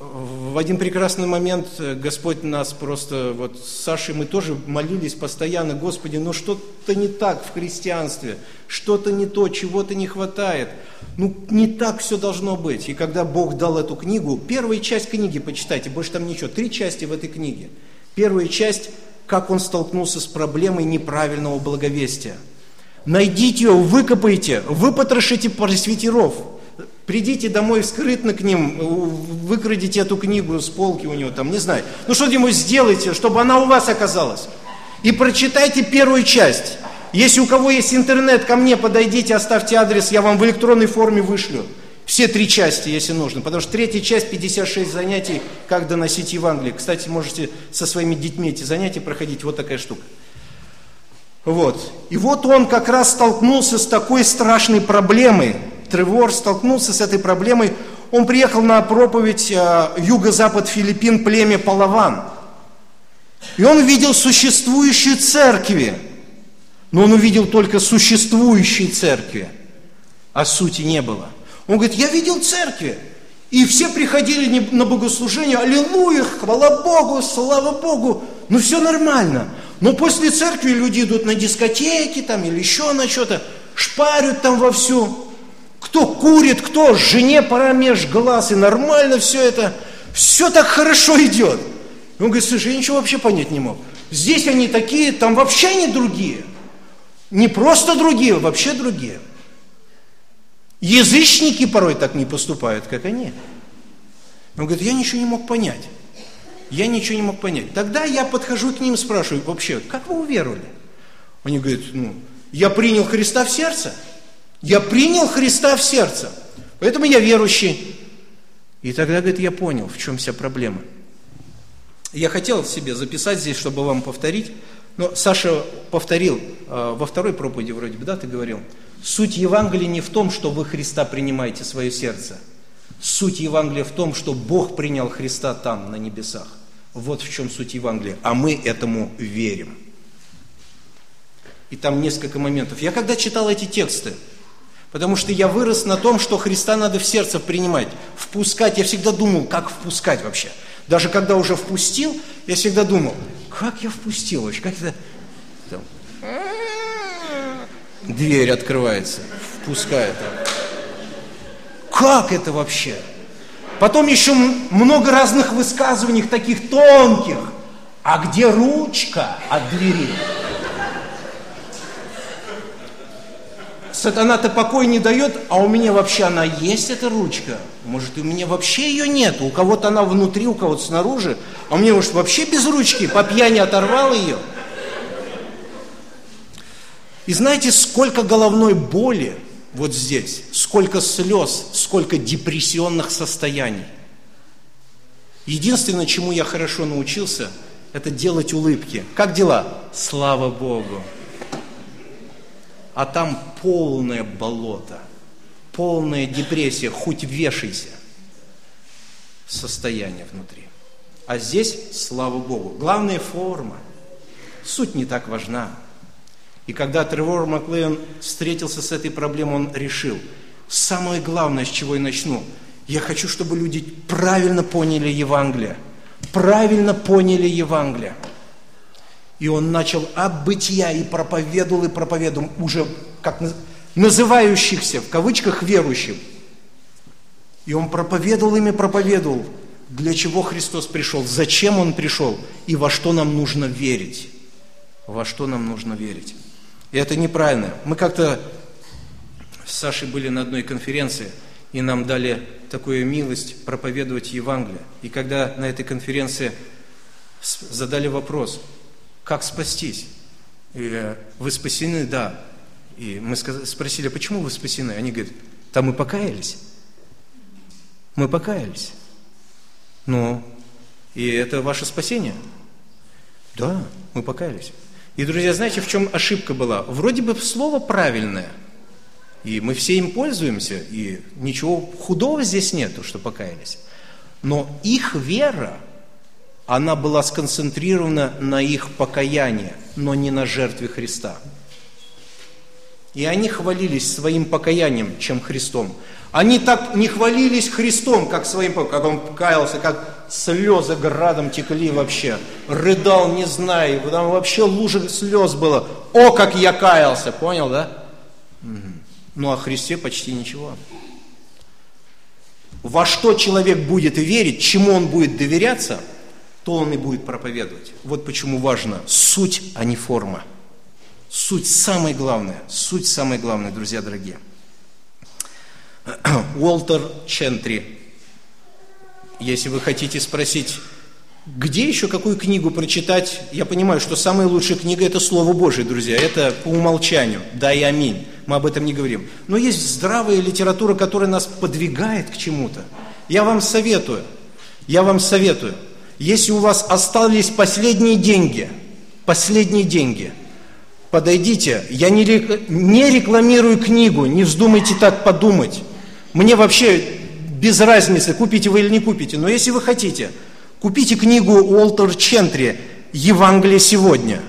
в один прекрасный момент Господь нас просто, вот с Сашей мы тоже молились постоянно, Господи, ну что-то не так в христианстве, что-то не то, чего-то не хватает. Ну не так все должно быть. И когда Бог дал эту книгу, первая часть книги почитайте, больше там ничего, три части в этой книге. Первая часть, как он столкнулся с проблемой неправильного благовестия. Найдите ее, выкопайте, выпотрошите пресвитеров – Придите домой скрытно к ним, выкрадите эту книгу с полки у него там, не знаю. Ну что ему сделайте, чтобы она у вас оказалась. И прочитайте первую часть. Если у кого есть интернет, ко мне подойдите, оставьте адрес, я вам в электронной форме вышлю. Все три части, если нужно. Потому что третья часть, 56 занятий, как доносить Евангелие. Кстати, можете со своими детьми эти занятия проходить. Вот такая штука. Вот. И вот он как раз столкнулся с такой страшной проблемой, Тревор столкнулся с этой проблемой. Он приехал на проповедь э, юго-запад Филиппин, племя Палаван. И он видел существующие церкви. Но он увидел только существующие церкви, а сути не было. Он говорит, я видел церкви, и все приходили на богослужение, аллилуйя, хвала Богу, слава Богу, ну все нормально. Но после церкви люди идут на дискотеки там или еще на что-то, шпарят там вовсю. Кто курит, кто жене промеж глаз, и нормально все это, все так хорошо идет. Он говорит, слушай, я ничего вообще понять не мог. Здесь они такие, там вообще они другие. Не просто другие, вообще другие. Язычники порой так не поступают, как они. Он говорит, я ничего не мог понять. Я ничего не мог понять. Тогда я подхожу к ним, спрашиваю, вообще, как вы уверовали? Они говорят, ну, я принял Христа в сердце – я принял Христа в сердце, поэтому я верующий. И тогда, говорит, я понял, в чем вся проблема. Я хотел себе записать здесь, чтобы вам повторить, но Саша повторил э, во второй проповеди вроде бы, да, ты говорил. Суть Евангелия не в том, что вы Христа принимаете в свое сердце. Суть Евангелия в том, что Бог принял Христа там, на небесах. Вот в чем суть Евангелия. А мы этому верим. И там несколько моментов. Я когда читал эти тексты, Потому что я вырос на том, что Христа надо в сердце принимать, впускать. Я всегда думал, как впускать вообще. Даже когда уже впустил, я всегда думал, как я впустил вообще, как это... Там, дверь открывается, впускает. Как это вообще? Потом еще много разных высказываний, таких тонких. А где ручка от двери? Сатана-то покой не дает, а у меня вообще она есть, эта ручка. Может, у меня вообще ее нет. У кого-то она внутри, у кого-то снаружи. А у меня, может, вообще без ручки, по пьяни оторвал ее. И знаете, сколько головной боли вот здесь, сколько слез, сколько депрессионных состояний. Единственное, чему я хорошо научился, это делать улыбки. Как дела? Слава Богу а там полное болото, полная депрессия, хоть вешайся, состояние внутри. А здесь, слава Богу, главная форма. Суть не так важна. И когда Тревор Маклейн встретился с этой проблемой, он решил, самое главное, с чего я начну, я хочу, чтобы люди правильно поняли Евангелие, правильно поняли Евангелие. И он начал от бытия и проповедовал, и проповедовал уже как называющихся, в кавычках, верующим. И он проповедовал ими, проповедовал, для чего Христос пришел, зачем Он пришел и во что нам нужно верить. Во что нам нужно верить. И это неправильно. Мы как-то с Сашей были на одной конференции, и нам дали такую милость проповедовать Евангелие. И когда на этой конференции задали вопрос, как спастись? И э, вы спасены? Да. И мы спросили, почему вы спасены? Они говорят, там мы покаялись. Мы покаялись. Ну, и это ваше спасение? Да, мы покаялись. И, друзья, знаете, в чем ошибка была? Вроде бы слово правильное, и мы все им пользуемся, и ничего худого здесь нету, что покаялись. Но их вера, она была сконцентрирована на их покаянии, но не на жертве Христа. И они хвалились своим покаянием, чем Христом. Они так не хвалились Христом, как своим, как он каялся, как слезы градом текли вообще. Рыдал, не знаю, там вообще лужа слез было. О, как я каялся, понял, да? Ну, о Христе почти ничего. Во что человек будет верить, чему он будет доверяться, то он и будет проповедовать. Вот почему важно суть, а не форма. Суть самое главное, суть самое главное, друзья дорогие <clears throat> – Уолтер Чентри. Если вы хотите спросить, где еще какую книгу прочитать, я понимаю, что самая лучшая книга – это Слово Божие, друзья, это по умолчанию, да и аминь, мы об этом не говорим. Но есть здравая литература, которая нас подвигает к чему-то. Я вам советую, я вам советую, если у вас остались последние деньги, последние деньги, подойдите, я не, рекламирую книгу, не вздумайте так подумать, мне вообще без разницы, купите вы или не купите. Но если вы хотите, купите книгу Уолтер Чентри «Евангелие сегодня»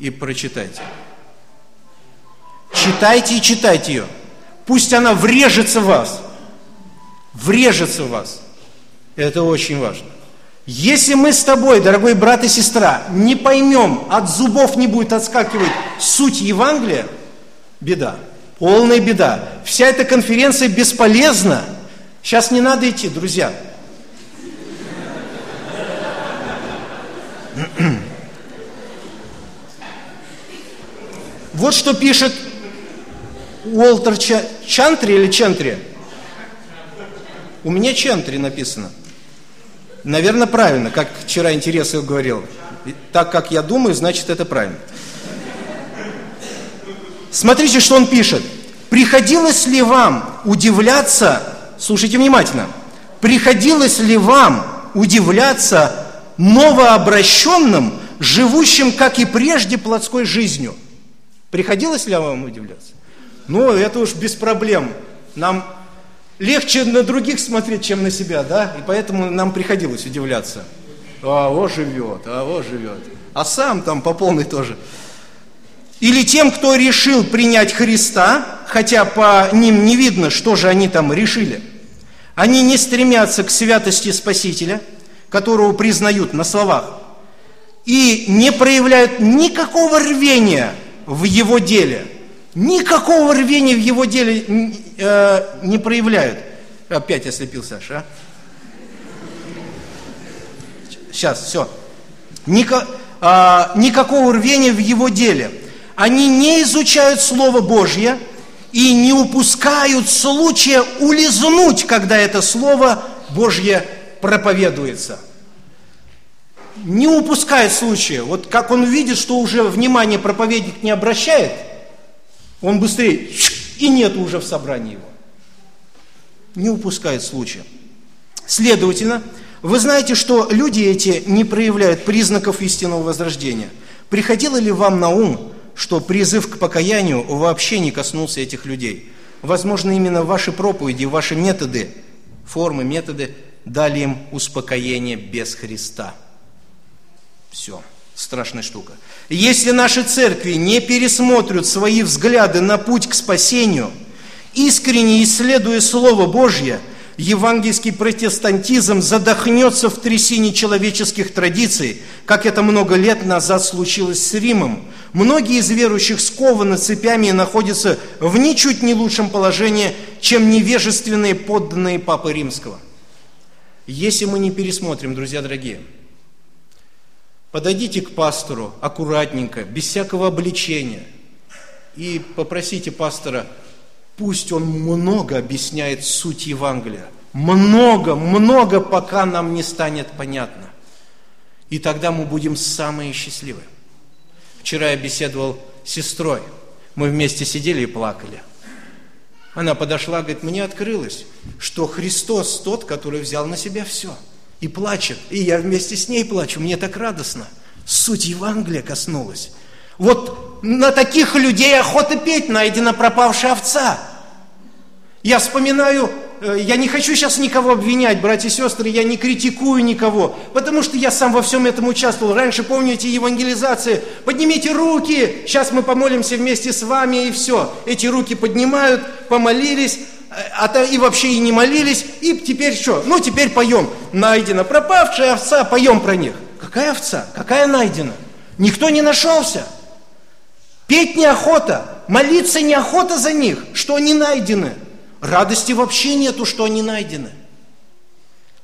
и прочитайте. Читайте и читайте ее. Пусть она врежется в вас. Врежется в вас. Это очень важно. Если мы с тобой, дорогой брат и сестра, не поймем, от зубов не будет отскакивать суть Евангелия, беда. Полная беда. Вся эта конференция бесполезна. Сейчас не надо идти, друзья. Вот что пишет Уолтер Чантри или Чентри? У меня Чентри написано. Наверное, правильно, как вчера интересно говорил. Так как я думаю, значит это правильно. Смотрите, что он пишет. Приходилось ли вам удивляться, слушайте внимательно, приходилось ли вам удивляться новообращенным, живущим, как и прежде, плотской жизнью? Приходилось ли вам удивляться? Ну, это уж без проблем. Нам легче на других смотреть, чем на себя, да? И поэтому нам приходилось удивляться. А, вот живет, а вот живет. А сам там по полной тоже. Или тем, кто решил принять Христа, хотя по ним не видно, что же они там решили. Они не стремятся к святости Спасителя, которого признают на словах, и не проявляют никакого рвения в его деле. Никакого рвения в его деле э, не проявляют. Опять ослепил Саша, а? Сейчас, все. Ника, э, никакого рвения в его деле – они не изучают Слово Божье и не упускают случая улизнуть, когда это Слово Божье проповедуется. Не упускает случая. Вот как он видит, что уже внимание проповедник не обращает, он быстрее и нет уже в собрании его. Не упускает случая. Следовательно, вы знаете, что люди эти не проявляют признаков истинного возрождения. Приходило ли вам на ум, что призыв к покаянию вообще не коснулся этих людей. Возможно, именно ваши проповеди, ваши методы, формы, методы дали им успокоение без Христа. Все, страшная штука. Если наши церкви не пересмотрят свои взгляды на путь к спасению, искренне исследуя Слово Божье, евангельский протестантизм задохнется в трясине человеческих традиций, как это много лет назад случилось с Римом. Многие из верующих скованы цепями и находятся в ничуть не лучшем положении, чем невежественные подданные Папы Римского. Если мы не пересмотрим, друзья дорогие, подойдите к пастору аккуратненько, без всякого обличения, и попросите пастора, пусть он много объясняет суть Евангелия. Много, много, пока нам не станет понятно. И тогда мы будем самые счастливые. Вчера я беседовал с сестрой. Мы вместе сидели и плакали. Она подошла, говорит, мне открылось, что Христос тот, который взял на себя все. И плачет. И я вместе с ней плачу. Мне так радостно. Суть Евангелия коснулась. Вот на таких людей охота петь, найдена пропавшая овца. Я вспоминаю Э, я не хочу сейчас никого обвинять, братья и сестры, я не критикую никого, потому что я сам во всем этом участвовал. Раньше, помните, евангелизации, поднимите руки, сейчас мы помолимся вместе с вами, и все. Эти руки поднимают, помолились, а и вообще и не молились, и теперь что? Ну, теперь поем. Найдена пропавшая овца, поем про них. Какая овца? Какая найдена? Никто не нашелся. Петь неохота, молиться неохота за них, что они найдены – Радости вообще нету, что они найдены.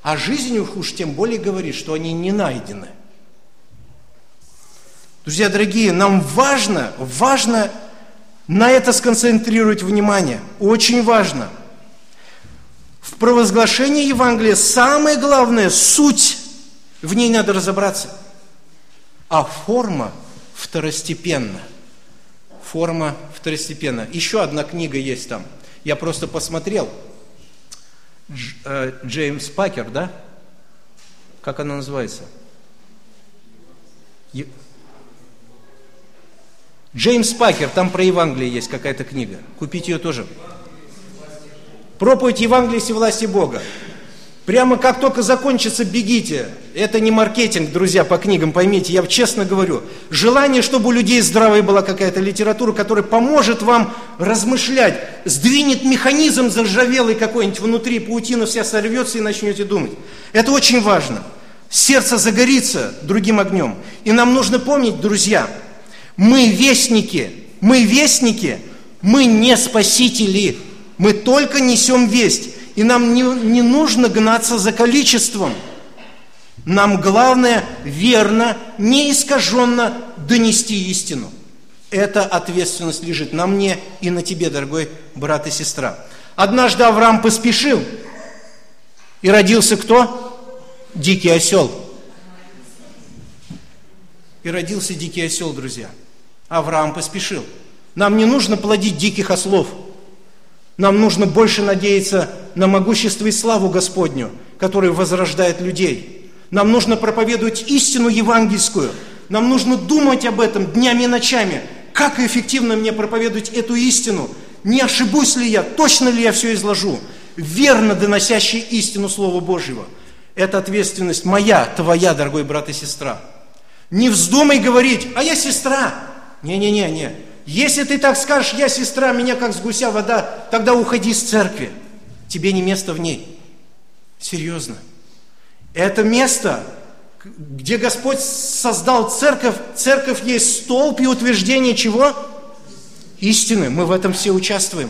А жизнь уж тем более говорит, что они не найдены. Друзья дорогие, нам важно, важно на это сконцентрировать внимание. Очень важно. В провозглашении Евангелия самое главное – суть. В ней надо разобраться. А форма второстепенна. Форма второстепенна. Еще одна книга есть там – я просто посмотрел. Дж, э, Джеймс Пакер, да? Как она называется? Джеймс Пакер, там про Евангелие есть какая-то книга. Купить ее тоже. Проповедь Евангелия и власти Бога. Прямо как только закончится, бегите. Это не маркетинг, друзья, по книгам, поймите, я честно говорю. Желание, чтобы у людей здравая была какая-то литература, которая поможет вам размышлять, сдвинет механизм заржавелый какой-нибудь внутри, паутина вся сорвется и начнете думать. Это очень важно. Сердце загорится другим огнем. И нам нужно помнить, друзья, мы вестники, мы вестники, мы не спасители, мы только несем весть. И нам не, не нужно гнаться за количеством. Нам главное верно, неискаженно донести истину. Эта ответственность лежит на мне и на тебе, дорогой брат и сестра. Однажды Авраам поспешил, и родился кто? Дикий осел. И родился дикий осел, друзья. Авраам поспешил. Нам не нужно плодить диких ослов – нам нужно больше надеяться на могущество и славу Господню, который возрождает людей. Нам нужно проповедовать истину евангельскую. Нам нужно думать об этом днями и ночами. Как эффективно мне проповедовать эту истину? Не ошибусь ли я? Точно ли я все изложу? Верно доносящий истину Слова Божьего. Это ответственность моя, твоя, дорогой брат и сестра. Не вздумай говорить, а я сестра. Не-не-не-не. Если ты так скажешь, я сестра, меня как с гуся вода, тогда уходи из церкви. Тебе не место в ней. Серьезно. Это место, где Господь создал церковь. Церковь есть столб и утверждение чего? Истины. Мы в этом все участвуем.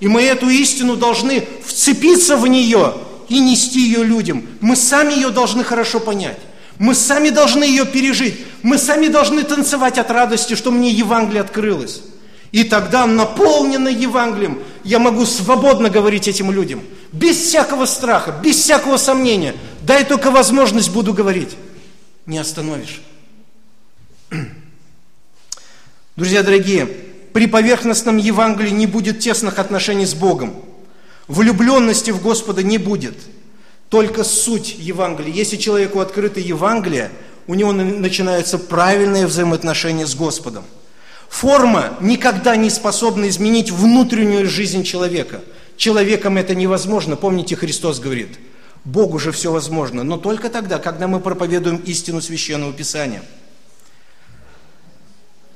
И мы эту истину должны вцепиться в нее и нести ее людям. Мы сами ее должны хорошо понять. Мы сами должны ее пережить. Мы сами должны танцевать от радости, что мне Евангелие открылось. И тогда, наполненный Евангелием, я могу свободно говорить этим людям. Без всякого страха, без всякого сомнения. Дай только возможность буду говорить. Не остановишь. <clears throat> Друзья дорогие, при поверхностном Евангелии не будет тесных отношений с Богом. Влюбленности в Господа не будет – только суть Евангелия. Если человеку открыто Евангелие, у него начинаются правильные взаимоотношения с Господом. Форма никогда не способна изменить внутреннюю жизнь человека. Человеком это невозможно. Помните, Христос говорит, Богу же все возможно, но только тогда, когда мы проповедуем истину Священного Писания.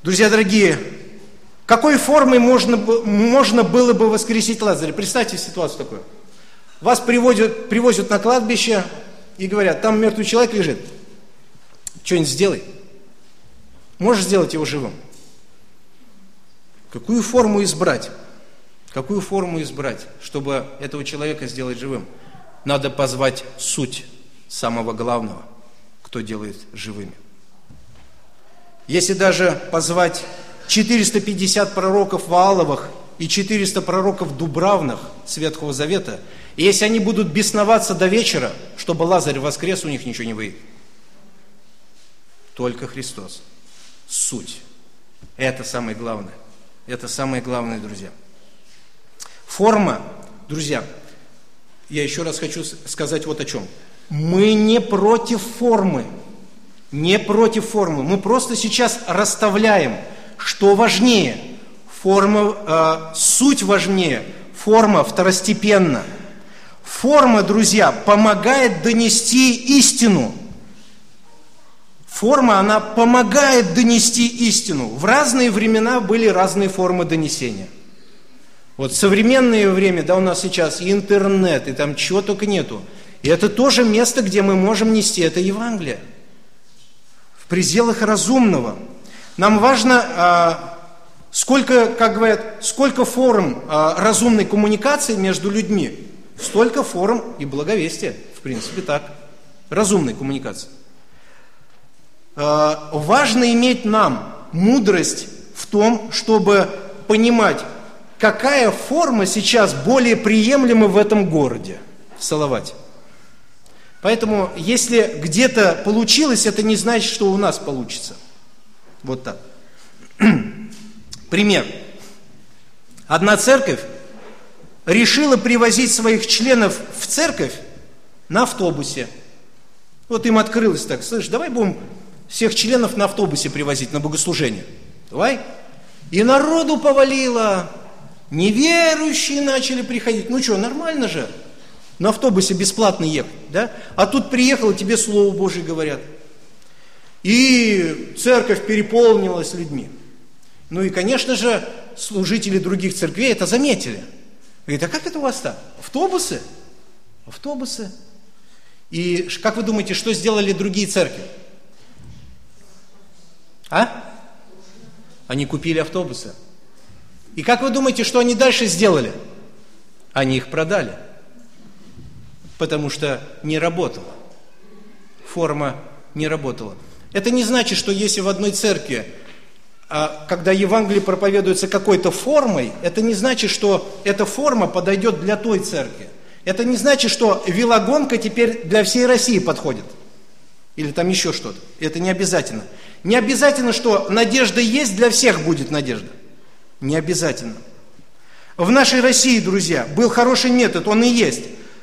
Друзья дорогие, какой формой можно, можно было бы воскресить Лазаря? Представьте ситуацию такую. Вас приводят, привозят на кладбище и говорят, там мертвый человек лежит. Что-нибудь сделай. Можешь сделать его живым? Какую форму избрать? Какую форму избрать, чтобы этого человека сделать живым? Надо позвать суть самого главного, кто делает живыми. Если даже позвать 450 пророков Вааловых и 400 пророков Дубравных с Ветхого Завета, и если они будут бесноваться до вечера, чтобы Лазарь воскрес, у них ничего не выйдет. Только Христос. Суть. Это самое главное. Это самое главное, друзья. Форма, друзья, я еще раз хочу сказать вот о чем. Мы не против формы. Не против формы. Мы просто сейчас расставляем, что важнее. Форма, э, суть важнее, форма второстепенна. Форма, друзья, помогает донести истину. Форма, она помогает донести истину. В разные времена были разные формы донесения. Вот современное время, да, у нас сейчас и интернет, и там чего только нету. И это тоже место, где мы можем нести это Евангелие. В пределах разумного. Нам важно, а, сколько, как говорят, сколько форм а, разумной коммуникации между людьми, столько форм и благовестия. В принципе, так. Разумной коммуникации. Э, важно иметь нам мудрость в том, чтобы понимать, какая форма сейчас более приемлема в этом городе, в Салавате. Поэтому, если где-то получилось, это не значит, что у нас получится. Вот так. <clears throat> Пример. Одна церковь решила привозить своих членов в церковь на автобусе. Вот им открылось так, слышь, давай будем всех членов на автобусе привозить на богослужение. Давай. И народу повалило. Неверующие начали приходить. Ну что, нормально же. На автобусе бесплатно ехать, да? А тут приехал, тебе Слово Божье говорят. И церковь переполнилась людьми. Ну и, конечно же, служители других церквей это заметили. Говорит, а как это у вас так? Автобусы? Автобусы. И как вы думаете, что сделали другие церкви? А? Они купили автобусы. И как вы думаете, что они дальше сделали? Они их продали. Потому что не работала. Форма не работала. Это не значит, что если в одной церкви, когда Евангелие проповедуется какой-то формой, это не значит, что эта форма подойдет для той церкви. Это не значит, что велогонка теперь для всей России подходит. Или там еще что-то. Это не обязательно. Не обязательно, что надежда есть, для всех будет надежда. Не обязательно. В нашей России, друзья, был хороший метод, он и есть.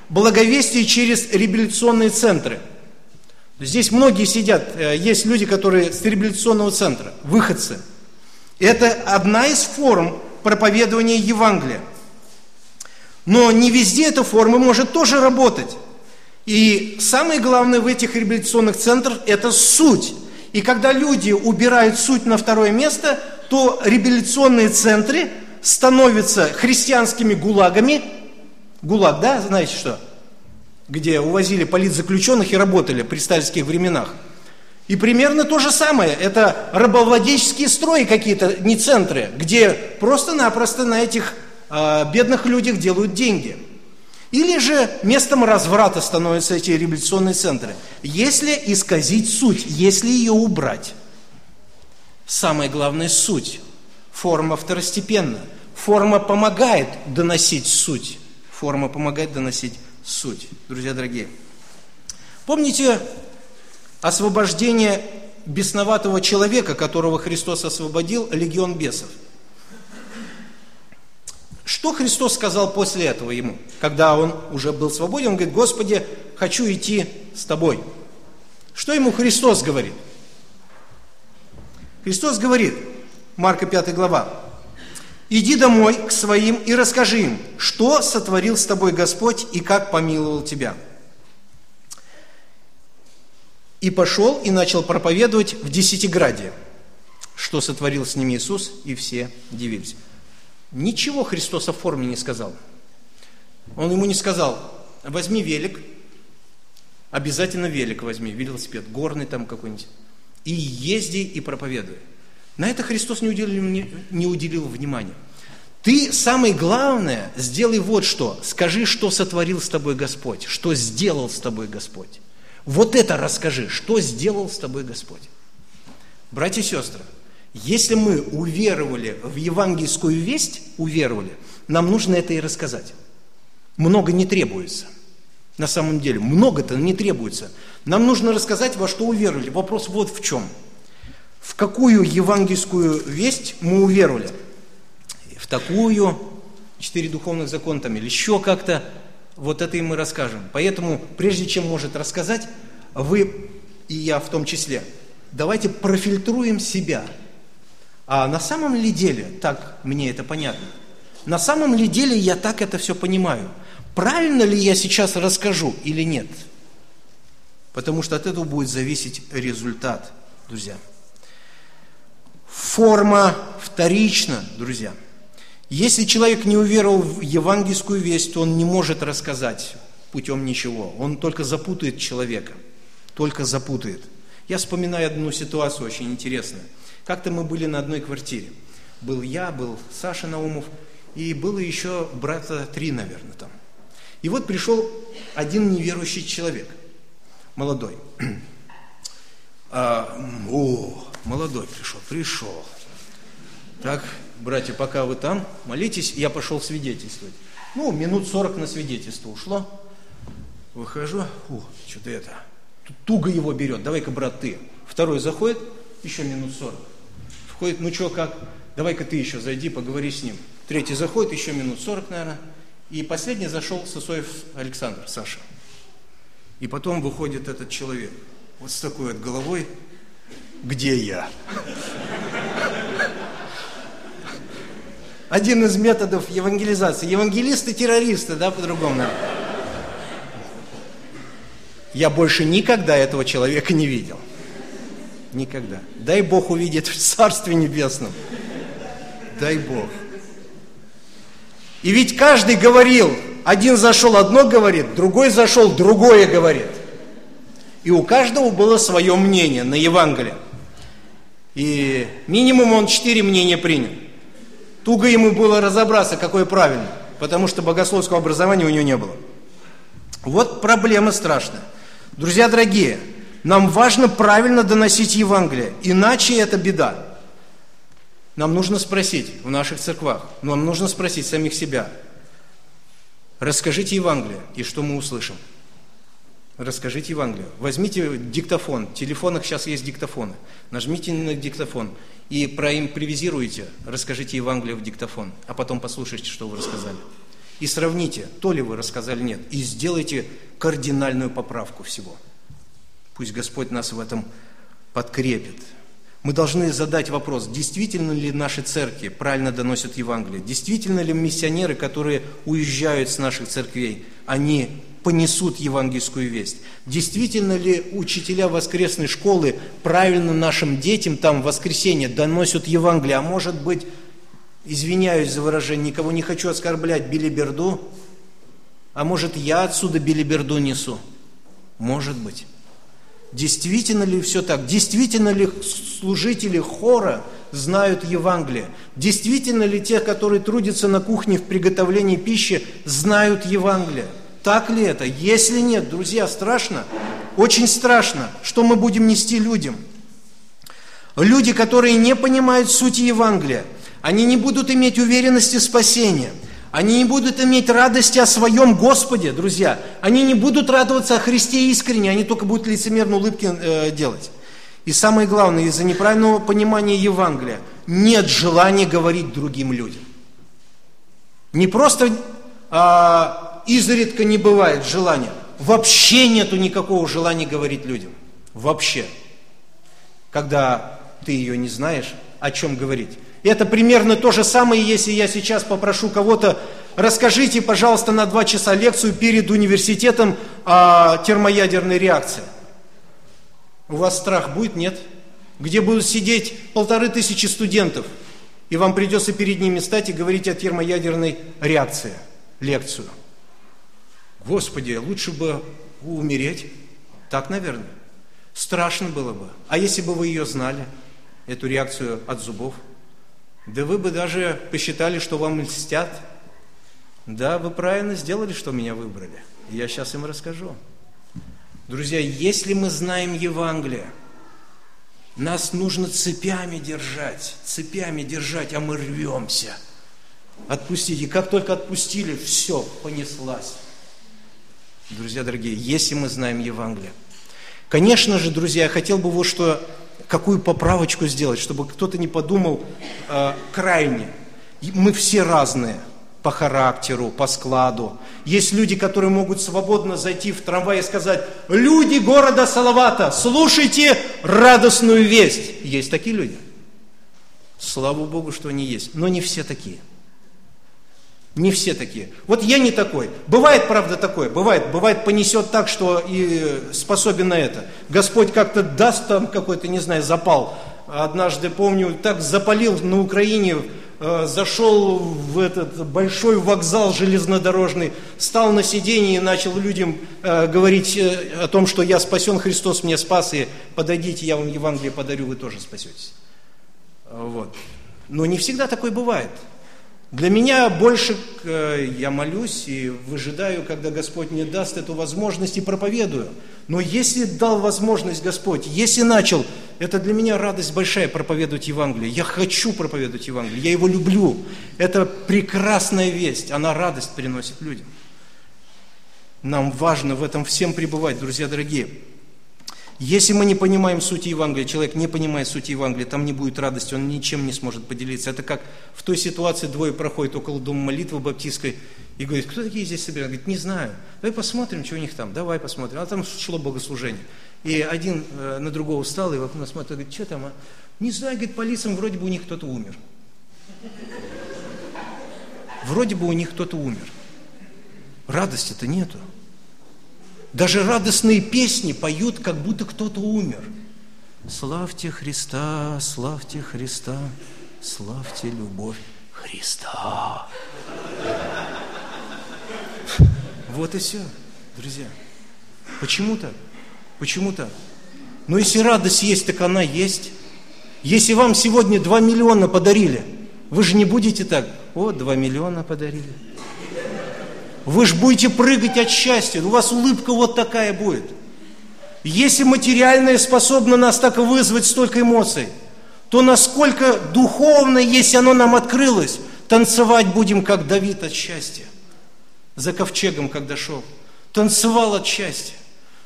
Благовестие через реабилитационные центры. Здесь многие сидят, э, есть люди, которые с реабилитационного центра, выходцы. Это одна из форм проповедования Евангелия. Но не везде эта форма может тоже работать. И самое главное в этих реабилитационных центрах – это суть. И когда люди убирают суть на второе место, то реабилитационные центры становятся христианскими гулагами. Гулаг, да, знаете что? Где увозили политзаключенных и работали при сталинских временах. И примерно то же самое. Это рабовладельческие строи какие-то, не центры, где просто-напросто на этих э, бедных людях делают деньги. Или же местом разврата становятся эти реабилитационные центры. Если исказить суть, если ее убрать. Самое главное – суть. Форма второстепенна. Форма помогает доносить суть. Форма помогает доносить суть. Друзья дорогие, помните освобождение бесноватого человека, которого Христос освободил, легион бесов – что Христос сказал после этого ему, когда он уже был свободен? Он говорит, Господи, хочу идти с тобой. Что ему Христос говорит? Христос говорит, Марка 5 глава, «Иди домой к своим и расскажи им, что сотворил с тобой Господь и как помиловал тебя». И пошел и начал проповедовать в Десятиграде, что сотворил с ним Иисус, и все дивились. Ничего Христос о форме не сказал. Он ему не сказал, возьми велик, обязательно велик возьми, велосипед, горный там какой-нибудь, и езди и проповедуй. На это Христос не уделил, не уделил внимания. Ты самое главное сделай вот что. Скажи, что сотворил с тобой Господь, что сделал с тобой Господь. Вот это расскажи, что сделал с тобой Господь. Братья и сестры, если мы уверовали в евангельскую весть, уверовали, нам нужно это и рассказать. Много не требуется. На самом деле, много-то не требуется. Нам нужно рассказать, во что уверовали. Вопрос вот в чем. В какую евангельскую весть мы уверовали – в такую, четыре духовных закона там, или еще как-то, вот это и мы расскажем. Поэтому, прежде чем может рассказать, вы и я в том числе, давайте профильтруем себя. А на самом ли деле, так мне это понятно, на самом ли деле я так это все понимаю? Правильно ли я сейчас расскажу или нет? Потому что от этого будет зависеть результат, друзья. Форма вторична, друзья – если человек не уверовал в евангельскую весть, то он не может рассказать путем ничего. Он только запутает человека. Только запутает. Я вспоминаю одну ситуацию очень интересную. Как-то мы были на одной квартире. Был я, был Саша Наумов, и было еще брата три, наверное, там. И вот пришел один неверующий человек, молодой. <clears throat> А, о, молодой пришел, пришел. Так, братья, пока вы там, молитесь, я пошел свидетельствовать. Ну, минут сорок на свидетельство ушло. Выхожу, у, что-то это, туго его берет, давай-ка, брат, ты. Второй заходит, еще минут сорок. Входит, ну что, как, давай-ка ты еще зайди, поговори с ним. Третий заходит, еще минут сорок, наверное. И последний зашел Сосоев Александр, Саша. И потом выходит этот человек, вот с такой вот головой, где я? Один из методов евангелизации. Евангелисты террористы, да, по-другому. Я больше никогда этого человека не видел. Никогда. Дай Бог увидеть в Царстве Небесном. Дай Бог. И ведь каждый говорил, один зашел одно говорит, другой зашел другое говорит. И у каждого было свое мнение на Евангелие. И минимум он четыре мнения принял. Туго ему было разобраться, какое правильно, потому что богословского образования у него не было. Вот проблема страшная. Друзья дорогие, нам важно правильно доносить Евангелие, иначе это беда. Нам нужно спросить в наших церквах, нам нужно спросить самих себя, расскажите Евангелие, и что мы услышим? Расскажите Евангелие. Возьмите диктофон. В телефонах сейчас есть диктофоны. Нажмите на диктофон и проимпровизируйте, расскажите Евангелие в диктофон, а потом послушайте, что вы рассказали. И сравните, то ли вы рассказали, нет, и сделайте кардинальную поправку всего. Пусть Господь нас в этом подкрепит. Мы должны задать вопрос, действительно ли наши церкви правильно доносят Евангелие, действительно ли миссионеры, которые уезжают с наших церквей, они понесут евангельскую весть. Действительно ли учителя воскресной школы правильно нашим детям там в воскресенье доносят Евангелие? А может быть, извиняюсь за выражение, никого не хочу оскорблять, билиберду? А может, я отсюда билиберду несу? Может быть. Действительно ли все так? Действительно ли служители хора знают Евангелие? Действительно ли те, которые трудятся на кухне в приготовлении пищи, знают Евангелие? Так ли это? Если нет, друзья, страшно, очень страшно, что мы будем нести людям. Люди, которые не понимают сути Евангелия, они не будут иметь уверенности спасения, они не будут иметь радости о своем Господе, друзья. Они не будут радоваться о Христе искренне, они только будут лицемерно улыбки э, делать. И самое главное, из-за неправильного понимания Евангелия нет желания говорить другим людям. Не просто а, изредка не бывает желания. Вообще нету никакого желания говорить людям. Вообще. Когда ты ее не знаешь, о чем говорить. Это примерно то же самое, если я сейчас попрошу кого-то, расскажите, пожалуйста, на два часа лекцию перед университетом о термоядерной реакции. У вас страх будет? Нет? Где будут сидеть полторы тысячи студентов, и вам придется перед ними стать и говорить о термоядерной реакции, лекцию – Господи, лучше бы умереть. Так, наверное. Страшно было бы. А если бы вы ее знали, эту реакцию от зубов? Да вы бы даже посчитали, что вам льстят. Да, вы правильно сделали, что меня выбрали. Я сейчас им расскажу. Друзья, если мы знаем Евангелие, нас нужно цепями держать, цепями держать, а мы рвемся. Отпустите. Как только отпустили, все, понеслась. Друзья дорогие, если мы знаем Евангелие. Конечно же, друзья, я хотел бы вот что, какую поправочку сделать, чтобы кто-то не подумал э, крайне. Мы все разные – по характеру, по складу. Есть люди, которые могут свободно зайти в трамвай и сказать, люди города Салавата, слушайте радостную весть. Есть такие люди. Слава Богу, что они есть. Но не все такие. Не все такие. Вот я не такой. Бывает, правда, такое. Бывает, бывает понесет так, что и способен на это. Господь как-то даст там какой-то, не знаю, запал. Однажды, помню, так запалил на Украине Э, зашел в этот большой вокзал железнодорожный, стал на сиденье и начал людям э, говорить э, о том, что я спасен, Христос меня спас, и подойдите, я вам Евангелие подарю, вы тоже спасетесь. Вот. Но не всегда такое бывает. Для меня больше я молюсь и выжидаю, когда Господь мне даст эту возможность и проповедую. Но если дал возможность Господь, если начал, это для меня радость большая проповедовать Евангелие. Я хочу проповедовать Евангелие, я его люблю. Это прекрасная весть, она радость приносит людям. Нам важно в этом всем пребывать, друзья дорогие. Если мы не понимаем сути Евангелия, человек не понимает сути Евангелия, там не будет радости, он ничем не сможет поделиться. Это как в той ситуации двое проходят около дома молитвы баптистской и говорит, кто такие здесь собираются? Говорит, не знаю. Давай посмотрим, что у них там. Давай посмотрим. А там шло богослужение. И один э, на другого встал и в окно смотрит, говорит, что там? А? Не знаю, говорит, по лицам вроде бы у них кто-то умер. Вроде бы у них кто-то умер. Радости-то нету. Даже радостные песни поют, как будто кто-то умер. Славьте Христа, славьте Христа, славьте любовь Христа. Вот и все, друзья. Почему так? Почему так? Но если радость есть, так она есть. Если вам сегодня 2 миллиона подарили, вы же не будете так, о, 2 миллиона подарили. Вы же будете прыгать от счастья, у вас улыбка вот такая будет. Если материальное способно нас так вызвать столько эмоций, то насколько духовно, если оно нам открылось, танцевать будем, как Давид от счастья. За ковчегом, когда шел. Танцевал от счастья.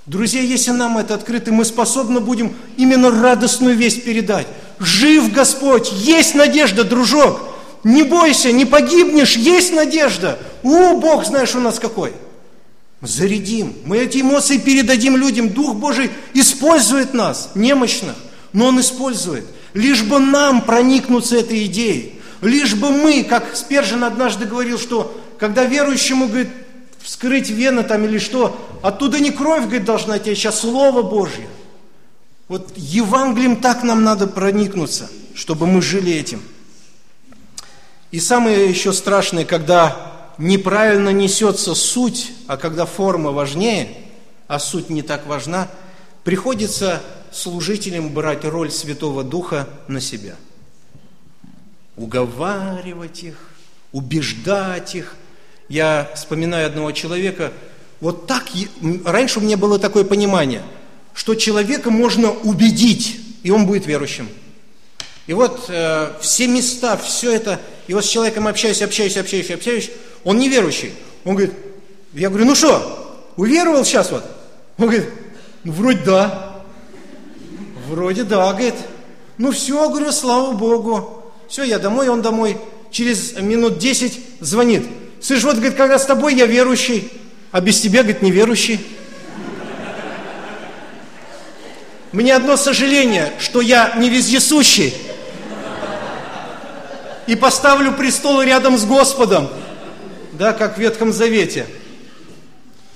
Друзья, если нам это открыто, мы способны будем именно радостную весть передать. Жив Господь, есть надежда, дружок. Не бойся, не погибнешь, есть надежда. О, Бог, знаешь, у нас какой. Зарядим. Мы эти эмоции передадим людям. Дух Божий использует нас, немощных, но Он использует. Лишь бы нам проникнуться этой идеей. Лишь бы мы, как Спержин однажды говорил, что когда верующему, говорит, вскрыть вены там или что, оттуда не кровь, говорит, должна идти, а Слово Божье. Вот Евангелием так нам надо проникнуться, чтобы мы жили этим. И самое еще страшное, когда неправильно несется суть, а когда форма важнее, а суть не так важна, приходится служителям брать роль Святого Духа на себя. Уговаривать их, убеждать их. Я вспоминаю одного человека, вот так, раньше у меня было такое понимание, что человека можно убедить, и он будет верующим. И вот э, все места, все это, и вот с человеком общаюсь, общаюсь, общаюсь, общаюсь, он неверующий. Он говорит, я говорю, ну что, уверовал сейчас вот? Он говорит, ну вроде да. Вроде да, говорит. Ну все, говорю, слава Богу. Все, я домой, он домой. Через минут десять звонит. Слышь, вот, говорит, когда с тобой я верующий, а без тебя, говорит, неверующий. Мне одно сожаление, что я не вездесущий и поставлю престол рядом с Господом, да, как в Ветхом Завете.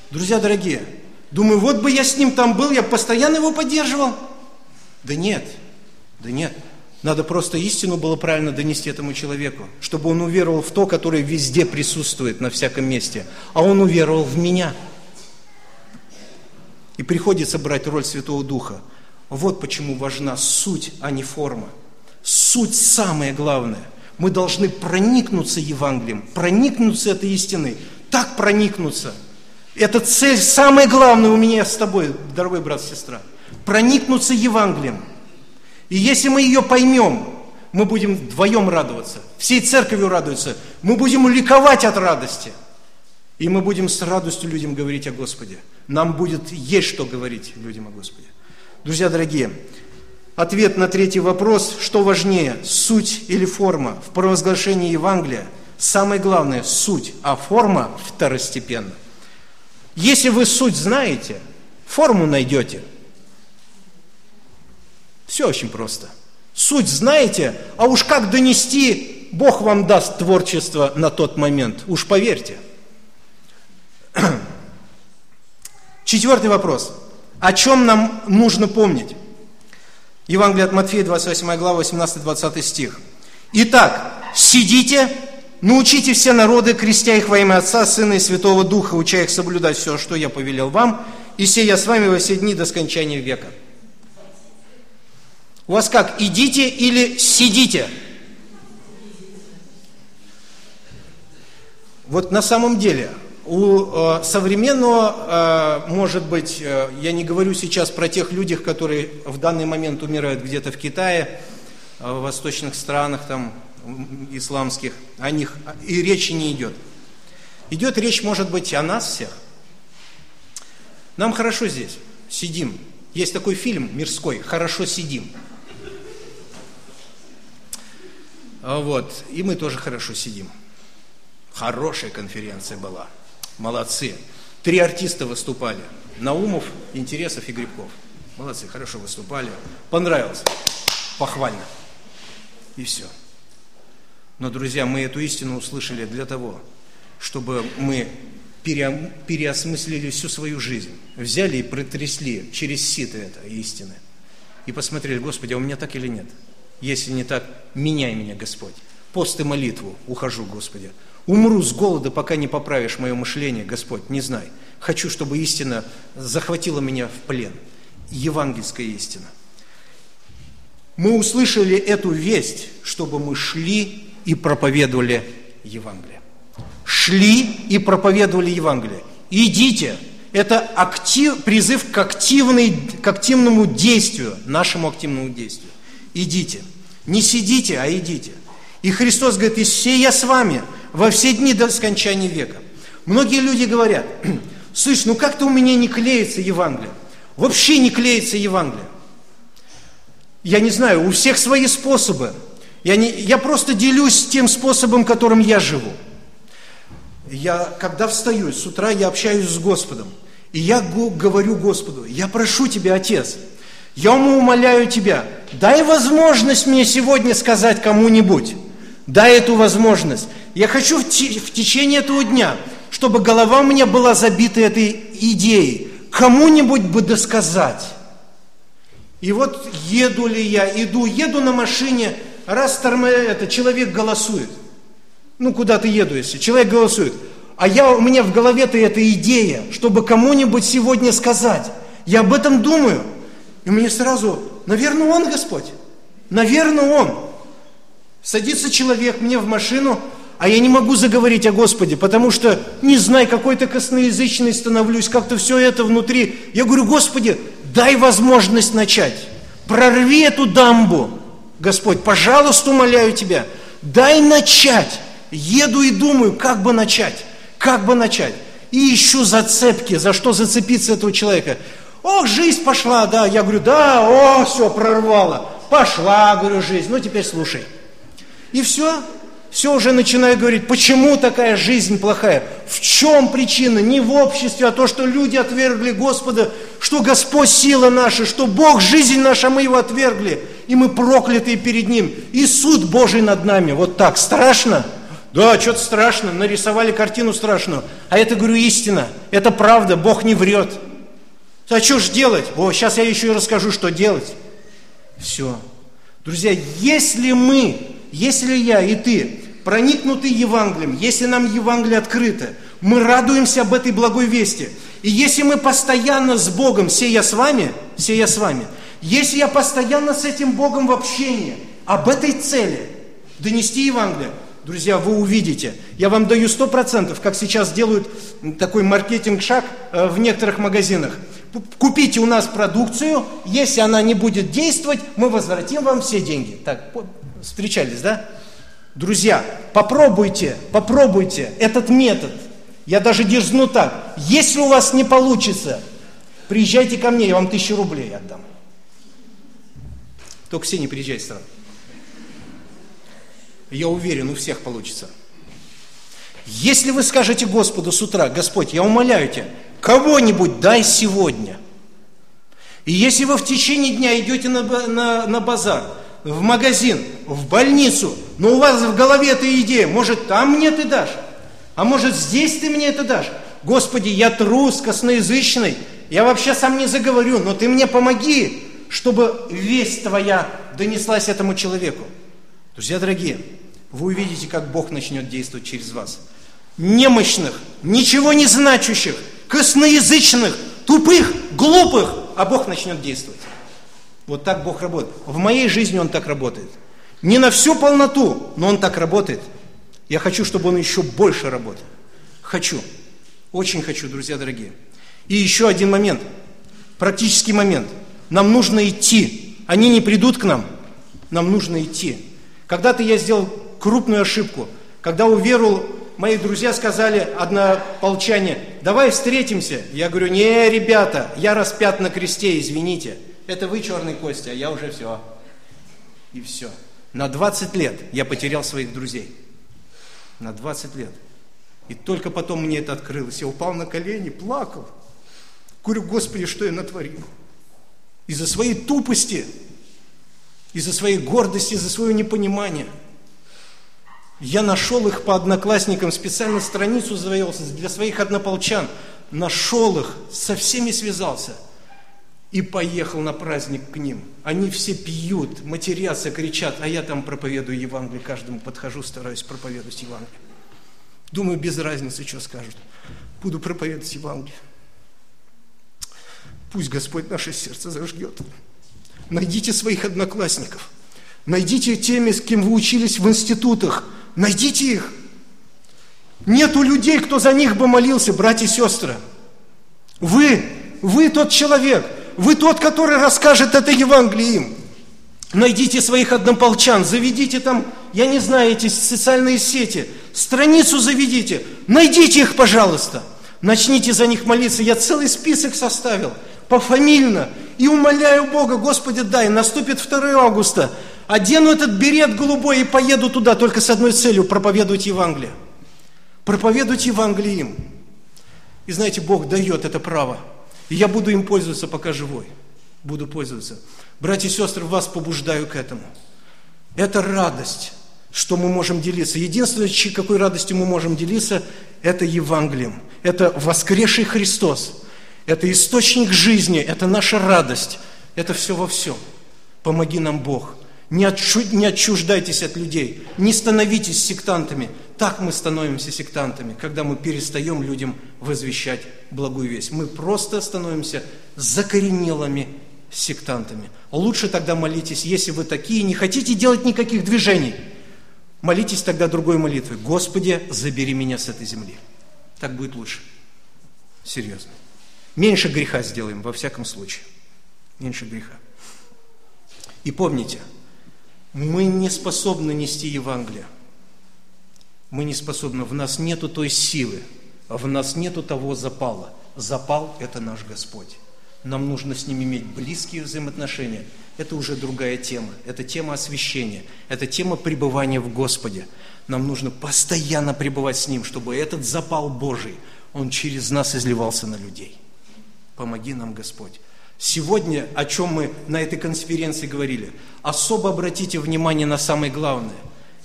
Друзья дорогие, думаю, вот бы я с ним там был, я постоянно его поддерживал. Да нет, да нет. Надо просто истину было правильно донести этому человеку, чтобы он уверовал в то, которое везде присутствует, на всяком месте. А он уверовал в меня – и приходится брать роль Святого Духа. Вот почему важна суть, а не форма. Суть самое главное. Мы должны проникнуться Евангелием, проникнуться этой истиной, так проникнуться. Это цель, самое главное у меня с тобой, дорогой брат, сестра. Проникнуться Евангелием. И если мы ее поймем, мы будем вдвоем радоваться, всей церковью радуется, мы будем ликовать от радости. И мы будем с радостью людям говорить о Господе. Нам будет есть что говорить людям о Господе. Друзья дорогие, ответ на третий вопрос, что важнее, суть или форма в провозглашении Евангелия, самое главное – суть, а форма второстепенна. Если вы суть знаете, форму найдете. Все очень просто. Суть знаете, а уж как донести, Бог вам даст творчество на тот момент, уж поверьте. Четвертый вопрос – о чем нам нужно помнить? Евангелие от Матфея, 28 глава, 18-20 стих. Итак, сидите, научите все народы, крестя их во имя Отца, Сына и Святого Духа, уча их соблюдать все, что я повелел вам, и сея с вами во все дни до скончания века. У вас как, идите или сидите? Вот на самом деле, у э, современного, э, может быть, э, я не говорю сейчас про тех людях, которые в данный момент умирают где-то в Китае, в восточных странах, там, исламских, о них и речи не идет. Идет речь, может быть, о нас всех. Нам хорошо здесь, сидим. Есть такой фильм мирской «Хорошо сидим». Вот, и мы тоже хорошо сидим. Хорошая конференция была – Молодцы. Три артиста выступали. Наумов, Интересов и Грибков. Молодцы, хорошо выступали. Понравилось. Похвально. И все. Но, друзья, мы эту истину услышали для того, чтобы мы пере, переосмыслили всю свою жизнь. Взяли и протрясли через сито это истины. И посмотрели, Господи, а у меня так или нет? Если не так, меняй меня, Господь. Пост и молитву ухожу, Господи. Умру с голода, пока не поправишь мое мышление, Господь, не знай. Хочу, чтобы истина захватила меня в плен. Евангельская истина. Мы услышали эту весть, чтобы мы шли и проповедовали Евангелие. Шли и проповедовали Евангелие. Идите. Это актив, призыв к, активной, к активному действию, нашему активному действию. Идите. Не сидите, а идите. И Христос говорит, и все я с вами – во все дни до скончания века. Многие люди говорят, <clears throat> слышь, ну как-то у меня не клеится Евангелие. Вообще не клеится Евангелие. Я не знаю, у всех свои способы. Я, не, я просто делюсь тем способом, которым я живу. Я, когда встаю с утра, я общаюсь с Господом. И я говорю Господу, я прошу Тебя, Отец, я умоляю Тебя, дай возможность мне сегодня сказать кому-нибудь. Дай эту возможность. Я хочу в, в течение этого дня, чтобы голова у меня была забита этой идеей. Кому-нибудь бы досказать. И вот еду ли я, иду, еду на машине, раз тормо, это, человек голосует. Ну, куда ты еду, если человек голосует. А я, у меня в голове-то эта идея, чтобы кому-нибудь сегодня сказать. Я об этом думаю. И мне сразу, наверное, он Господь. Наверное, он. Садится человек мне в машину, а я не могу заговорить о Господе, потому что, не знаю, какой-то косноязычный становлюсь, как-то все это внутри. Я говорю, Господи, дай возможность начать. Прорви эту дамбу, Господь, пожалуйста, умоляю Тебя, дай начать. Еду и думаю, как бы начать, как бы начать. И ищу зацепки, за что зацепиться этого человека. Ох, жизнь пошла, да. Я говорю, да, о, все, прорвало. Пошла, говорю, жизнь. Ну, теперь слушай. И все, все уже начинаю говорить, почему такая жизнь плохая, в чем причина, не в обществе, а то, что люди отвергли Господа, что Господь сила наша, что Бог жизнь наша, мы его отвергли, и мы проклятые перед Ним, и суд Божий над нами, вот так, страшно? Да, что-то страшно, нарисовали картину страшную, а это, говорю, истина, это правда, Бог не врет. А что ж делать? О, сейчас я еще и расскажу, что делать. Все. Друзья, если мы, если я и ты проникнуты Евангелием, если нам Евангелие открыто, мы радуемся об этой благой вести. И если мы постоянно с Богом, все я с вами, все я с вами, если я постоянно с этим Богом в общении, об этой цели, донести Евангелие, друзья, вы увидите. Я вам даю сто процентов, как сейчас делают такой маркетинг-шаг э, в некоторых магазинах. Купите у нас продукцию, если она не будет действовать, мы возвратим вам все деньги. Так, встречались, да? Друзья, попробуйте, попробуйте этот метод. Я даже дерзну так. Если у вас не получится, приезжайте ко мне, я вам тысячу рублей отдам. Только все не приезжайте сразу. Я уверен, у всех получится. Если вы скажете Господу с утра, Господь, я умоляю тебя, кого-нибудь дай сегодня. И если вы в течение дня идете на, на, на базар, в магазин, в больницу, но у вас в голове эта идея, может, там мне ты дашь, а может, здесь ты мне это дашь. Господи, я трус, косноязычный, я вообще сам не заговорю, но ты мне помоги, чтобы весть твоя донеслась этому человеку. Друзья дорогие, вы увидите, как Бог начнет действовать через вас. Немощных, ничего не значащих, косноязычных, тупых, глупых, а Бог начнет действовать. Вот так Бог работает. В моей жизни Он так работает. Не на всю полноту, но Он так работает. Я хочу, чтобы Он еще больше работал. Хочу. Очень хочу, друзья дорогие. И еще один момент. Практический момент. Нам нужно идти. Они не придут к нам. Нам нужно идти. Когда-то я сделал крупную ошибку. Когда уверовал, мои друзья сказали, однополчане, давай встретимся. Я говорю, не, ребята, я распят на кресте, извините. Это вы черный Костя, а я уже все. И все. На 20 лет я потерял своих друзей. На 20 лет. И только потом мне это открылось. Я упал на колени, плакал. Говорю, Господи, что я натворил? Из-за своей тупости из-за своей гордости, из-за своего непонимания. Я нашел их по одноклассникам, специально страницу завел для своих однополчан. Нашел их, со всеми связался и поехал на праздник к ним. Они все пьют, матерятся, кричат, а я там проповедую Евангелие, каждому подхожу, стараюсь проповедовать Евангелие. Думаю, без разницы, что скажут. Буду проповедовать Евангелие. Пусть Господь наше сердце зажгет. Найдите своих одноклассников. Найдите теми, с кем вы учились в институтах. Найдите их. Нету людей, кто за них бы молился, братья и сестры. Вы, вы тот человек, вы тот, который расскажет это Евангелие им. Найдите своих однополчан, заведите там, я не знаю, эти социальные сети, страницу заведите, найдите их, пожалуйста. Начните за них молиться. Я целый список составил, пофамильно. И умоляю Бога, Господи, дай, наступит 2 августа, одену этот берет голубой и поеду туда только с одной целью – проповедовать Евангелие. Проповедовать Евангелие им. И знаете, Бог дает это право. И я буду им пользоваться, пока живой. Буду пользоваться. Братья и сестры, вас побуждаю к этому. Это радость, что мы можем делиться. Единственное, какой радостью мы можем делиться, это Евангелием. Это воскресший Христос. Это источник жизни, это наша радость, это все во всем. Помоги нам, Бог. Не, не отчуждайтесь от людей, не становитесь сектантами. Так мы становимся сектантами, когда мы перестаем людям возвещать благую весть. Мы просто становимся закоренелыми сектантами. Лучше тогда молитесь, если вы такие, не хотите делать никаких движений. Молитесь тогда другой молитвой. Господи, забери меня с этой земли. Так будет лучше. Серьезно. Меньше греха сделаем, во всяком случае. Меньше греха. И помните, мы не способны нести Евангелие. Мы не способны, в нас нету той силы, в нас нету того запала. Запал – это наш Господь. Нам нужно с ним иметь близкие взаимоотношения. Это уже другая тема. Это тема освящения. Это тема пребывания в Господе. Нам нужно постоянно пребывать с Ним, чтобы этот запал Божий, он через нас изливался на людей. Помоги нам, Господь. Сегодня, о чем мы на этой конференции говорили, особо обратите внимание на самое главное.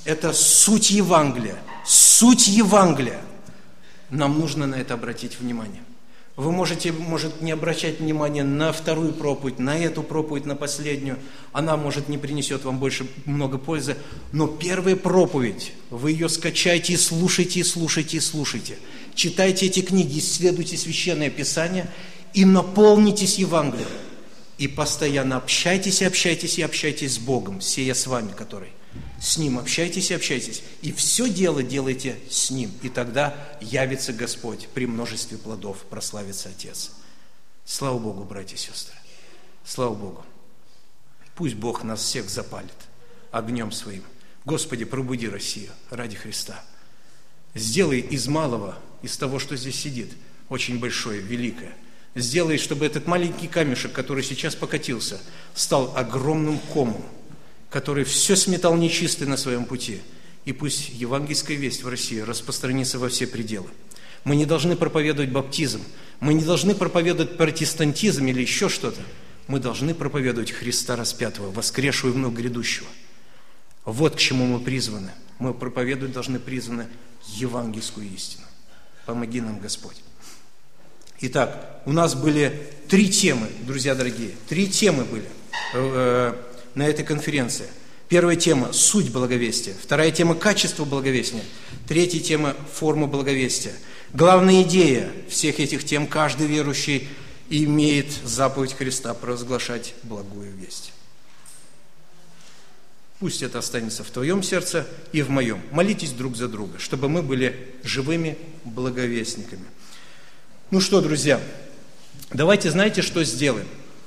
Это суть Евангелия. Суть Евангелия. Нам нужно на это обратить внимание. Вы можете, может, не обращать внимания на вторую проповедь, на эту проповедь, на последнюю. Она, может, не принесет вам больше много пользы. Но первая проповедь, вы ее скачайте и слушайте, и слушайте, и слушайте. Читайте эти книги, исследуйте Священное Писание и наполнитесь Евангелием. И постоянно общайтесь, и общайтесь, и общайтесь с Богом, сея с вами, который – с Ним общайтесь и общайтесь. И все дело делайте с Ним. И тогда явится Господь при множестве плодов, прославится Отец. Слава Богу, братья и сестры. Слава Богу. Пусть Бог нас всех запалит огнем своим. Господи, пробуди Россию ради Христа. Сделай из малого, из того, что здесь сидит, очень большое, великое. Сделай, чтобы этот маленький камешек, который сейчас покатился, стал огромным комом, который все сметал нечистый на своем пути. И пусть евангельская весть в России распространится во все пределы. Мы не должны проповедовать баптизм, мы не должны проповедовать протестантизм или еще что-то. Мы должны проповедовать Христа распятого, воскресшего и вновь грядущего. Вот к чему мы призваны. Мы проповедовать должны призваны евангельскую истину. Помоги нам, Господь. Итак, у нас были три темы, друзья дорогие, три темы были э, на этой конференции. Первая тема – суть благовестия. Вторая тема – качество благовестия. Третья тема – форма благовестия. Главная идея всех этих тем – каждый верующий имеет заповедь Христа провозглашать благую весть. Пусть это останется в твоем сердце и в моем. Молитесь друг за друга, чтобы мы были живыми благовестниками. Ну что, друзья, давайте знаете, что сделаем –